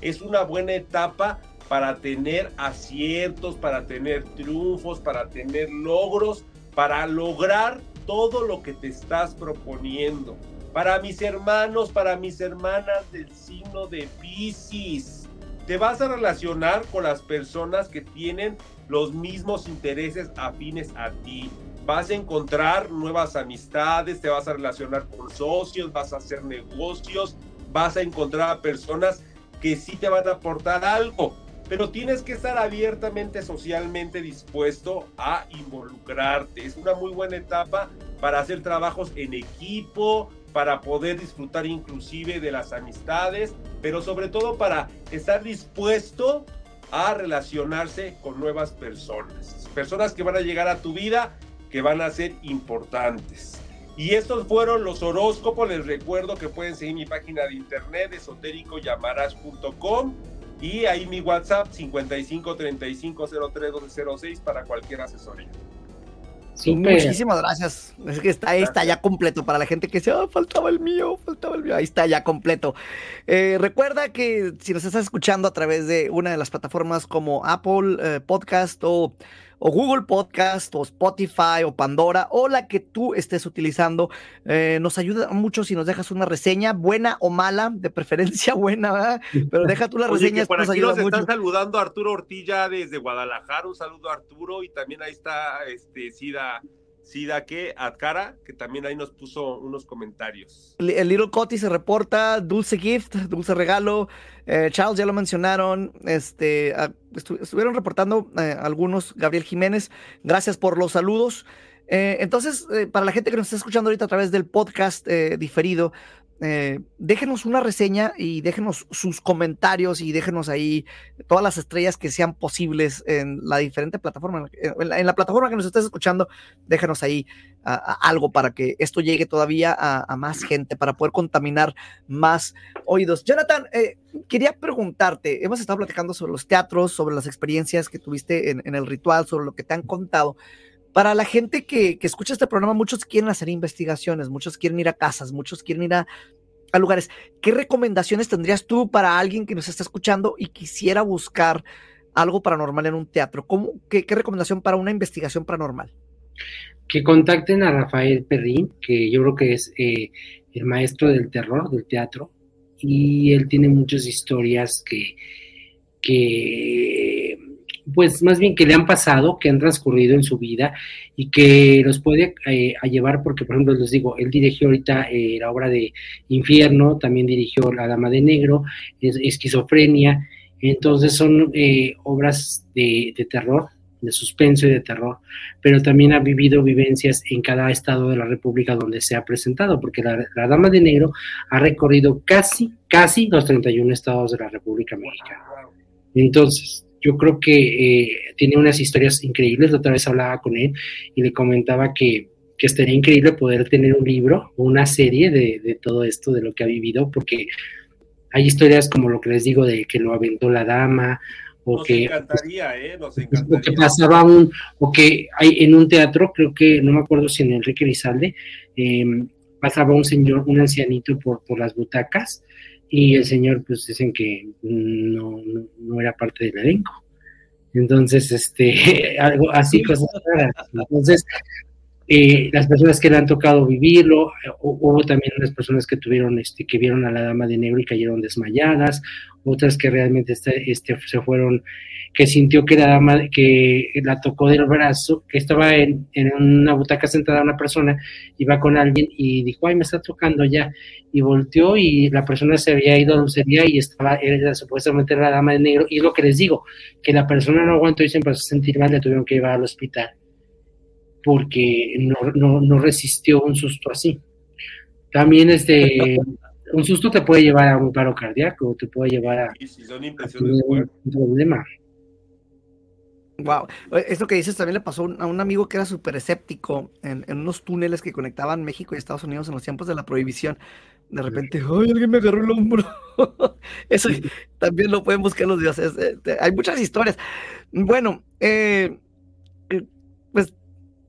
Es una buena etapa para tener aciertos, para tener triunfos, para tener logros, para lograr todo lo que te estás proponiendo. Para mis hermanos, para mis hermanas del signo de Pisces te vas a relacionar con las personas que tienen los mismos intereses afines a ti. Vas a encontrar nuevas amistades, te vas a relacionar con socios, vas a hacer negocios, vas a encontrar a personas que sí te van a aportar algo, pero tienes que estar abiertamente, socialmente dispuesto a involucrarte. Es una muy buena etapa para hacer trabajos en equipo, para poder disfrutar inclusive de las amistades, pero sobre todo para estar dispuesto a relacionarse con nuevas personas, personas que van a llegar a tu vida, que van a ser importantes. Y estos fueron los horóscopos. Les recuerdo que pueden seguir mi página de internet esotéricoyamarash.com y ahí mi WhatsApp 55 35 03 1206 para cualquier asesoría. Muchísimas gracias. Es que está, ahí está ya completo para la gente que dice, ah, faltaba el mío, faltaba el mío. Ahí está ya completo. Eh, recuerda que si nos estás escuchando a través de una de las plataformas como Apple eh, Podcast o, o Google Podcast o Spotify o Pandora o la que tú estés utilizando, eh, nos ayuda mucho si nos dejas una reseña, buena o mala, de preferencia <laughs> buena, ¿verdad? pero deja tú la Oye, reseña, que por nos aquí ayuda nos mucho. están saludando Arturo Ortilla desde Guadalajara, un saludo a Arturo y también ahí está este Sida, Sida que Adcara, que también ahí nos puso unos comentarios. El Little Coti se reporta, Dulce Gift, Dulce Regalo, eh, Charles ya lo mencionaron, este, estu- estuvieron reportando eh, algunos, Gabriel Jiménez, gracias por los saludos. Eh, entonces, para la gente que nos está escuchando ahorita a través del podcast diferido, eh, déjenos una reseña y déjenos sus comentarios y déjenos ahí todas las estrellas que sean posibles en la diferente plataforma, en la, plataforma que nos estés escuchando, déjenos ahí algo para que esto llegue todavía a, más gente, para poder contaminar más oídos. Jonathan, eh, quería preguntarte, hemos estado platicando sobre los teatros, sobre las experiencias que tuviste en el ritual, sobre lo que te han contado. Para la gente que, que escucha este programa, muchos quieren hacer investigaciones, muchos quieren ir a casas, muchos quieren ir a, a lugares. ¿Qué recomendaciones tendrías tú para alguien que nos está escuchando y quisiera buscar algo paranormal en un teatro? ¿Cómo, qué, recomendación para una investigación paranormal? que contacten a Rafael Perrín, que yo creo que es eh, el maestro del terror, del teatro, y él tiene muchas historias que, que, pues más bien que le han pasado, que han transcurrido en su vida y que los puede eh, a llevar, porque por ejemplo les digo, él dirigió ahorita eh, la obra de Infierno, también dirigió La Dama de Negro, Esquizofrenia, entonces son eh, obras de, de terror de suspenso y de terror, pero también ha vivido vivencias en cada estado de la República donde se ha presentado, porque la, Dama de Negro ha recorrido casi, casi los 31 estados de la República Mexicana. Entonces, yo creo que eh, tiene unas historias increíbles. La otra vez hablaba con él y le comentaba que, que estaría increíble poder tener un libro o una serie de, de todo esto, de lo que ha vivido, porque hay historias como lo que les digo de que lo aventó la dama, o Nos que, encantaría, ¿eh? Nos o que encantaría. pasaba un, o que hay en un teatro, creo que, no me acuerdo si en Enrique Lizalde, eh, pasaba un señor, un ancianito por, por las butacas, y el señor, pues dicen que no, no, no era parte del elenco. Entonces, este, <laughs> algo así, cosas raras. Entonces, eh, las personas que le han tocado vivirlo, hu- hubo también unas personas que tuvieron, este, que vieron a la dama de negro y cayeron desmayadas, otras que realmente este, este, se fueron, que sintió que la dama, que la tocó del brazo, que estaba en, en una butaca sentada una persona, iba con alguien y dijo, ay, me está tocando ya, y volteó y la persona se había ido a lucería y estaba, era supuestamente la dama de negro, y es lo que les digo, que la persona no aguantó y se empezó a sentir mal, le tuvieron que llevar al hospital porque no, no, no resistió un susto así. También este, un susto te puede llevar a un paro cardíaco, te puede llevar a, si son a impresiones tener un, problema. Wow, esto que dices también le pasó a un amigo que era súper escéptico en, en unos túneles que conectaban México y Estados Unidos en los tiempos de la prohibición. De repente, ¡ay, alguien me agarró el hombro! <laughs> Eso también lo pueden buscar los dioses. eh, eh, Hay muchas historias. Bueno, eh, eh,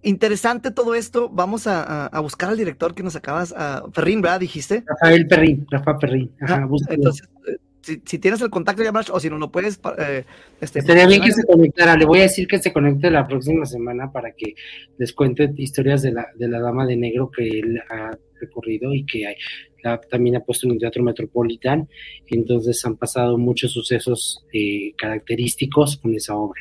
interesante todo esto. Vamos a, buscar al director que nos acabas, a Ferrín, ¿verdad? Dijiste. Rafael Perrín, Rafa Perrín. Ajá, Ajá. Entonces, eh, si, si tienes el contacto, ya o si no lo puedes, eh, este, Estaría bien que se conectara. Le voy a decir que se conecte la próxima semana para que les cuente historias de la, de la dama de negro que él ha recorrido y que hay- la- también ha puesto en el Teatro Metropolitan. Entonces han pasado muchos sucesos eh, característicos con esa obra.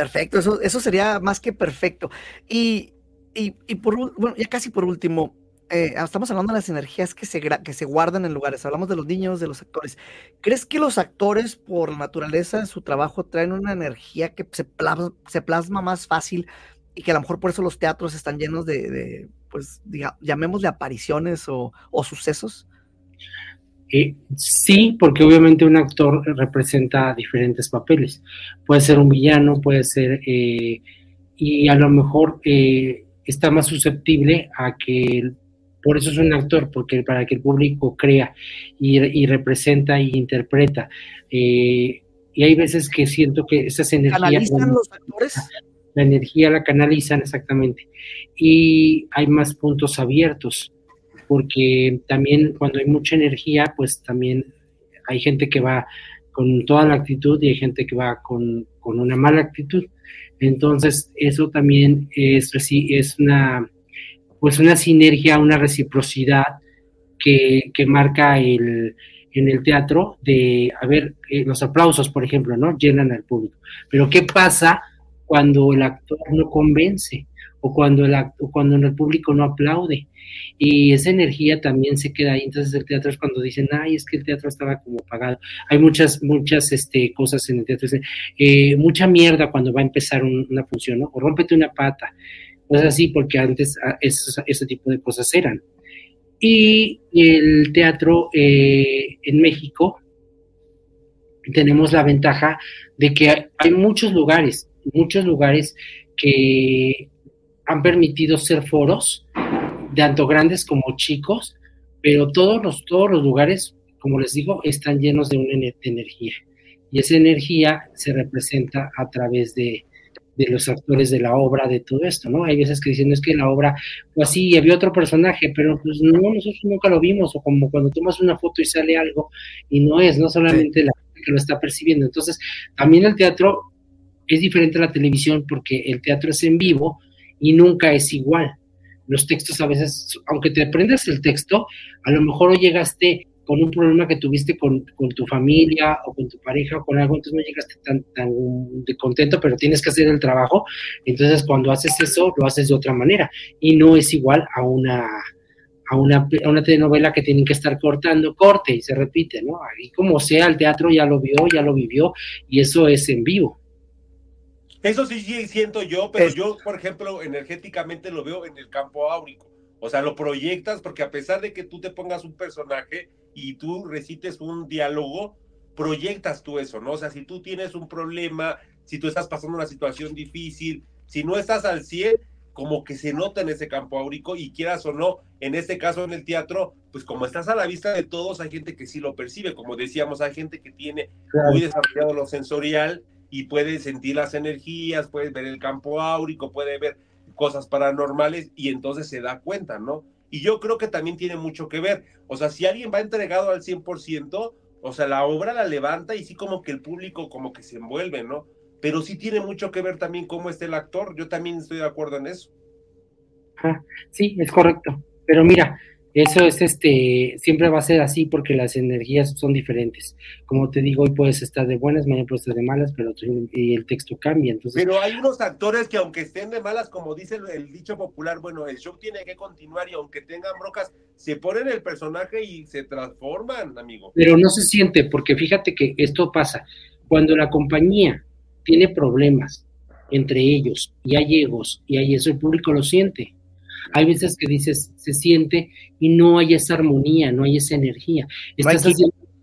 Perfecto, eso, eso sería más que perfecto. Y, y, y por bueno, ya casi por último, eh, estamos hablando de las energías que se, que se guardan en lugares, hablamos de los niños, de los actores. ¿Crees que los actores, por naturaleza su trabajo, traen una energía que se plasma, se plasma más fácil y que a lo mejor por eso los teatros están llenos de, de, pues, diga, llamémosle apariciones o, o sucesos? Eh, sí, porque obviamente un actor representa diferentes papeles. Puede ser un villano, puede ser, eh, y a lo mejor eh, está más susceptible a que, el- por eso es un actor, porque para que el público crea y, y representa y interpreta. Eh, y hay veces que siento que esas energías ¿Canalizan los actores? la energía la canalizan exactamente. Y hay más puntos abiertos, porque también cuando hay mucha energía, pues también hay gente que va con toda la actitud y hay gente que va con, con una mala actitud. Entonces, eso también es, reci- es una, pues una sinergia, una reciprocidad que, que marca el, en el teatro de, a ver, eh, los aplausos, por ejemplo, ¿no? Llenan al público. Pero ¿qué pasa cuando el actor no convence o cuando el, o cuando el público no aplaude? Y esa energía también se queda ahí. Entonces el teatro es cuando dicen, ay, es que el teatro estaba como apagado. Hay muchas, muchas este, cosas en el teatro. eh, mucha mierda cuando va a empezar un- una función, ¿no? O rómpete una pata. Cosas así, porque antes ah, ese tipo de cosas eran. Y el teatro eh, en México tenemos la ventaja de que hay muchos lugares, muchos lugares que han permitido ser foros, tanto grandes como chicos, pero todos los, todos los lugares, como les digo, están llenos de una de energía. Y esa energía se representa a través de, de los actores de la obra, de todo esto, ¿no? Hay veces que dicen, "No, es que la obra fue así y había otro personaje, pero pues no, nosotros nunca lo vimos, o como cuando tomas una foto y sale algo y no es, no solamente la gente que lo está percibiendo. Entonces, también el teatro es diferente a la televisión porque el teatro es en vivo y nunca es igual. Los textos a veces, aunque te aprendas el texto, a lo mejor llegaste con un problema que tuviste con, tu familia o con tu pareja o con algo, entonces no llegaste tan, tan de contento, pero tienes que hacer el trabajo. Entonces, cuando haces eso, lo haces de otra manera y no es igual a una, a una, a una telenovela que tienen que estar cortando, corte y se repite, ¿no? Y como sea, el teatro ya lo vio, ya lo vivió y eso es en vivo. Eso sí, sí siento yo, pero yo, por ejemplo, energéticamente lo veo en el campo áurico. O sea, lo proyectas porque a pesar de que tú te pongas un personaje y tú recites un diálogo, proyectas tú eso, ¿no? O sea, si tú tienes un problema, si tú estás pasando una situación difícil, si no estás al 100, como que se nota en ese campo áurico y quieras o no, en este caso en el teatro, pues como estás a la vista de todos, hay gente que sí lo percibe, como decíamos, hay gente que tiene muy desarrollado lo sensorial y puede sentir las energías, puede ver el campo áurico, puede ver cosas paranormales y entonces se da cuenta, ¿no? Y yo creo que también tiene mucho que ver. O sea, si alguien va entregado al 100%, o sea, la obra la levanta y sí como que el público como que se envuelve, ¿no? Pero sí tiene mucho que ver también cómo está el actor. Yo también estoy de acuerdo en eso. sí, es correcto. Pero mira, eso es este, siempre va a ser así porque las energías son diferentes. Como te digo, hoy puedes estar de buenas, mañana puedes estar de malas, pero y el texto cambia. Entonces... Pero hay unos actores que aunque estén de malas, como dice el, dicho popular, bueno, el show tiene que continuar y aunque tengan brocas, se ponen el personaje y se transforman, amigo. Pero no se siente, porque fíjate que esto pasa. Cuando la compañía tiene problemas entre ellos y hay egos y hay eso, el público lo siente hay veces que dices, se siente y no hay esa armonía, no hay esa energía. Estás,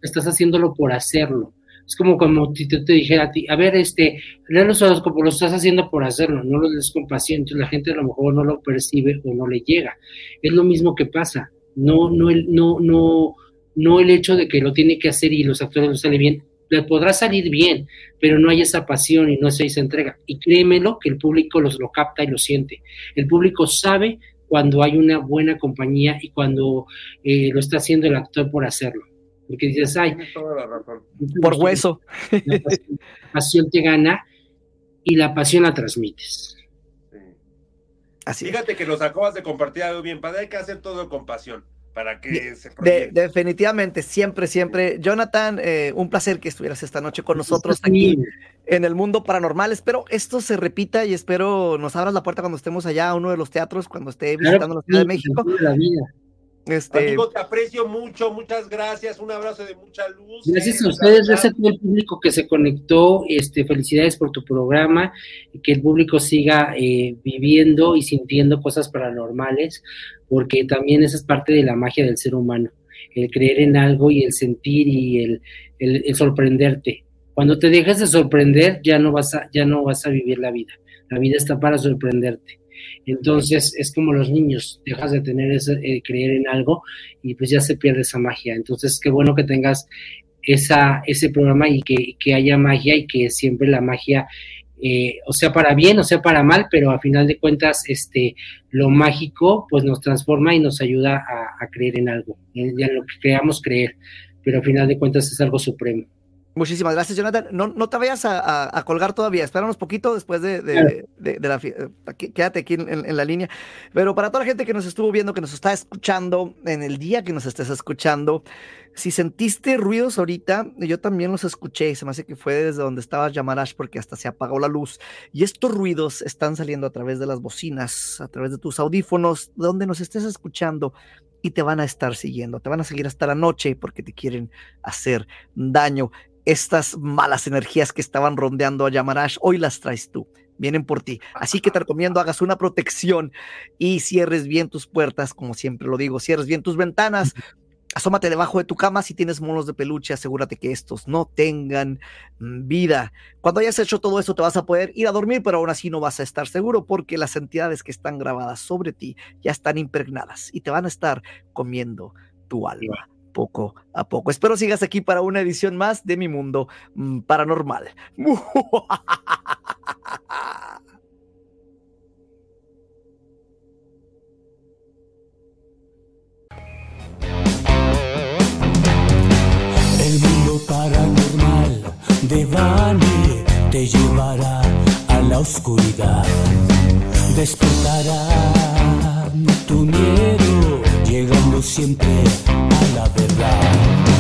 estás haciéndolo por hacerlo. Es como como si te, te dijera a ti, a ver, este, los como lo estás haciendo por hacerlo, no lo des con pasión, entonces la gente a lo mejor no lo percibe o no le llega. Es lo mismo que pasa, no, no, no, no, no el hecho de que lo tiene que hacer y los actores lo salen bien, le podrá salir bien, pero no hay esa pasión y no hay esa entrega. Y créemelo que el público los, lo capta y lo siente. El público sabe cuando hay una buena compañía y cuando eh, lo está haciendo el actor por hacerlo. Porque dices, ay, <laughs> por hueso. La pasión, te gana y la pasión la transmites. Así Fíjate que nos acabas de compartir algo bien padre, hay que hacer todo con pasión para que se definitivamente, siempre, siempre. Jonathan, eh, un placer que estuvieras esta noche con nosotros aquí en el mundo paranormal. Espero esto se repita y espero nos abras la puerta cuando estemos allá a uno de los teatros, cuando esté visitando la Ciudad de México. Este... Amigo, te aprecio mucho, muchas gracias, un abrazo de mucha luz. Gracias a ustedes, gracias a todo el público que se conectó, este, felicidades por tu programa, y que el público siga eh, viviendo y sintiendo cosas paranormales, porque también esa es parte de la magia del ser humano, el creer en algo y el sentir y el, el, sorprenderte. Cuando te dejas de sorprender, ya no vas a, ya no vas a vivir la vida. La vida está para sorprenderte. Entonces es como los niños, dejas de tener ese, eh, creer en algo y pues ya se pierde esa magia. Entonces qué bueno que tengas esa, ese programa y que, haya magia y que siempre la magia, eh, o sea para bien o sea para mal, pero a final de cuentas este, lo mágico pues nos transforma y nos ayuda a, creer en algo, en, en lo que creamos creer, pero a final de cuentas es algo supremo. Muchísimas gracias, Jonathan. No, no te vayas a, colgar todavía. Espéranos poquito después de, de, la quédate aquí en, la línea. Pero para toda la gente que nos estuvo viendo, que nos está escuchando, en el día que nos estés escuchando, si sentiste ruidos ahorita, yo también los escuché. Se me hace que fue desde donde estabas Yamarash porque hasta se apagó la luz. Y estos ruidos están saliendo a través de las bocinas, a través de tus audífonos, donde nos estés escuchando y te van a estar siguiendo, te van a seguir hasta la noche porque te quieren hacer daño estas malas energías que estaban rondeando a Yamarash, hoy las traes tú. Vienen por ti. Así que te recomiendo hagas una protección y cierres bien tus puertas, como siempre lo digo, cierres bien tus ventanas. Asómate debajo de tu cama si tienes monos de peluche, asegúrate que estos no tengan mm, vida. Cuando hayas hecho todo eso te vas a poder ir a dormir, pero aún así no vas a estar seguro porque las entidades que están grabadas sobre ti ya están impregnadas y te van a estar comiendo tu alma poco a poco. Espero sigas aquí para una edición más de mi mundo mm, paranormal. <laughs> El mundo paranormal de Vani te llevará a la oscuridad despertará tu miedo, llegando siempre a la verdad.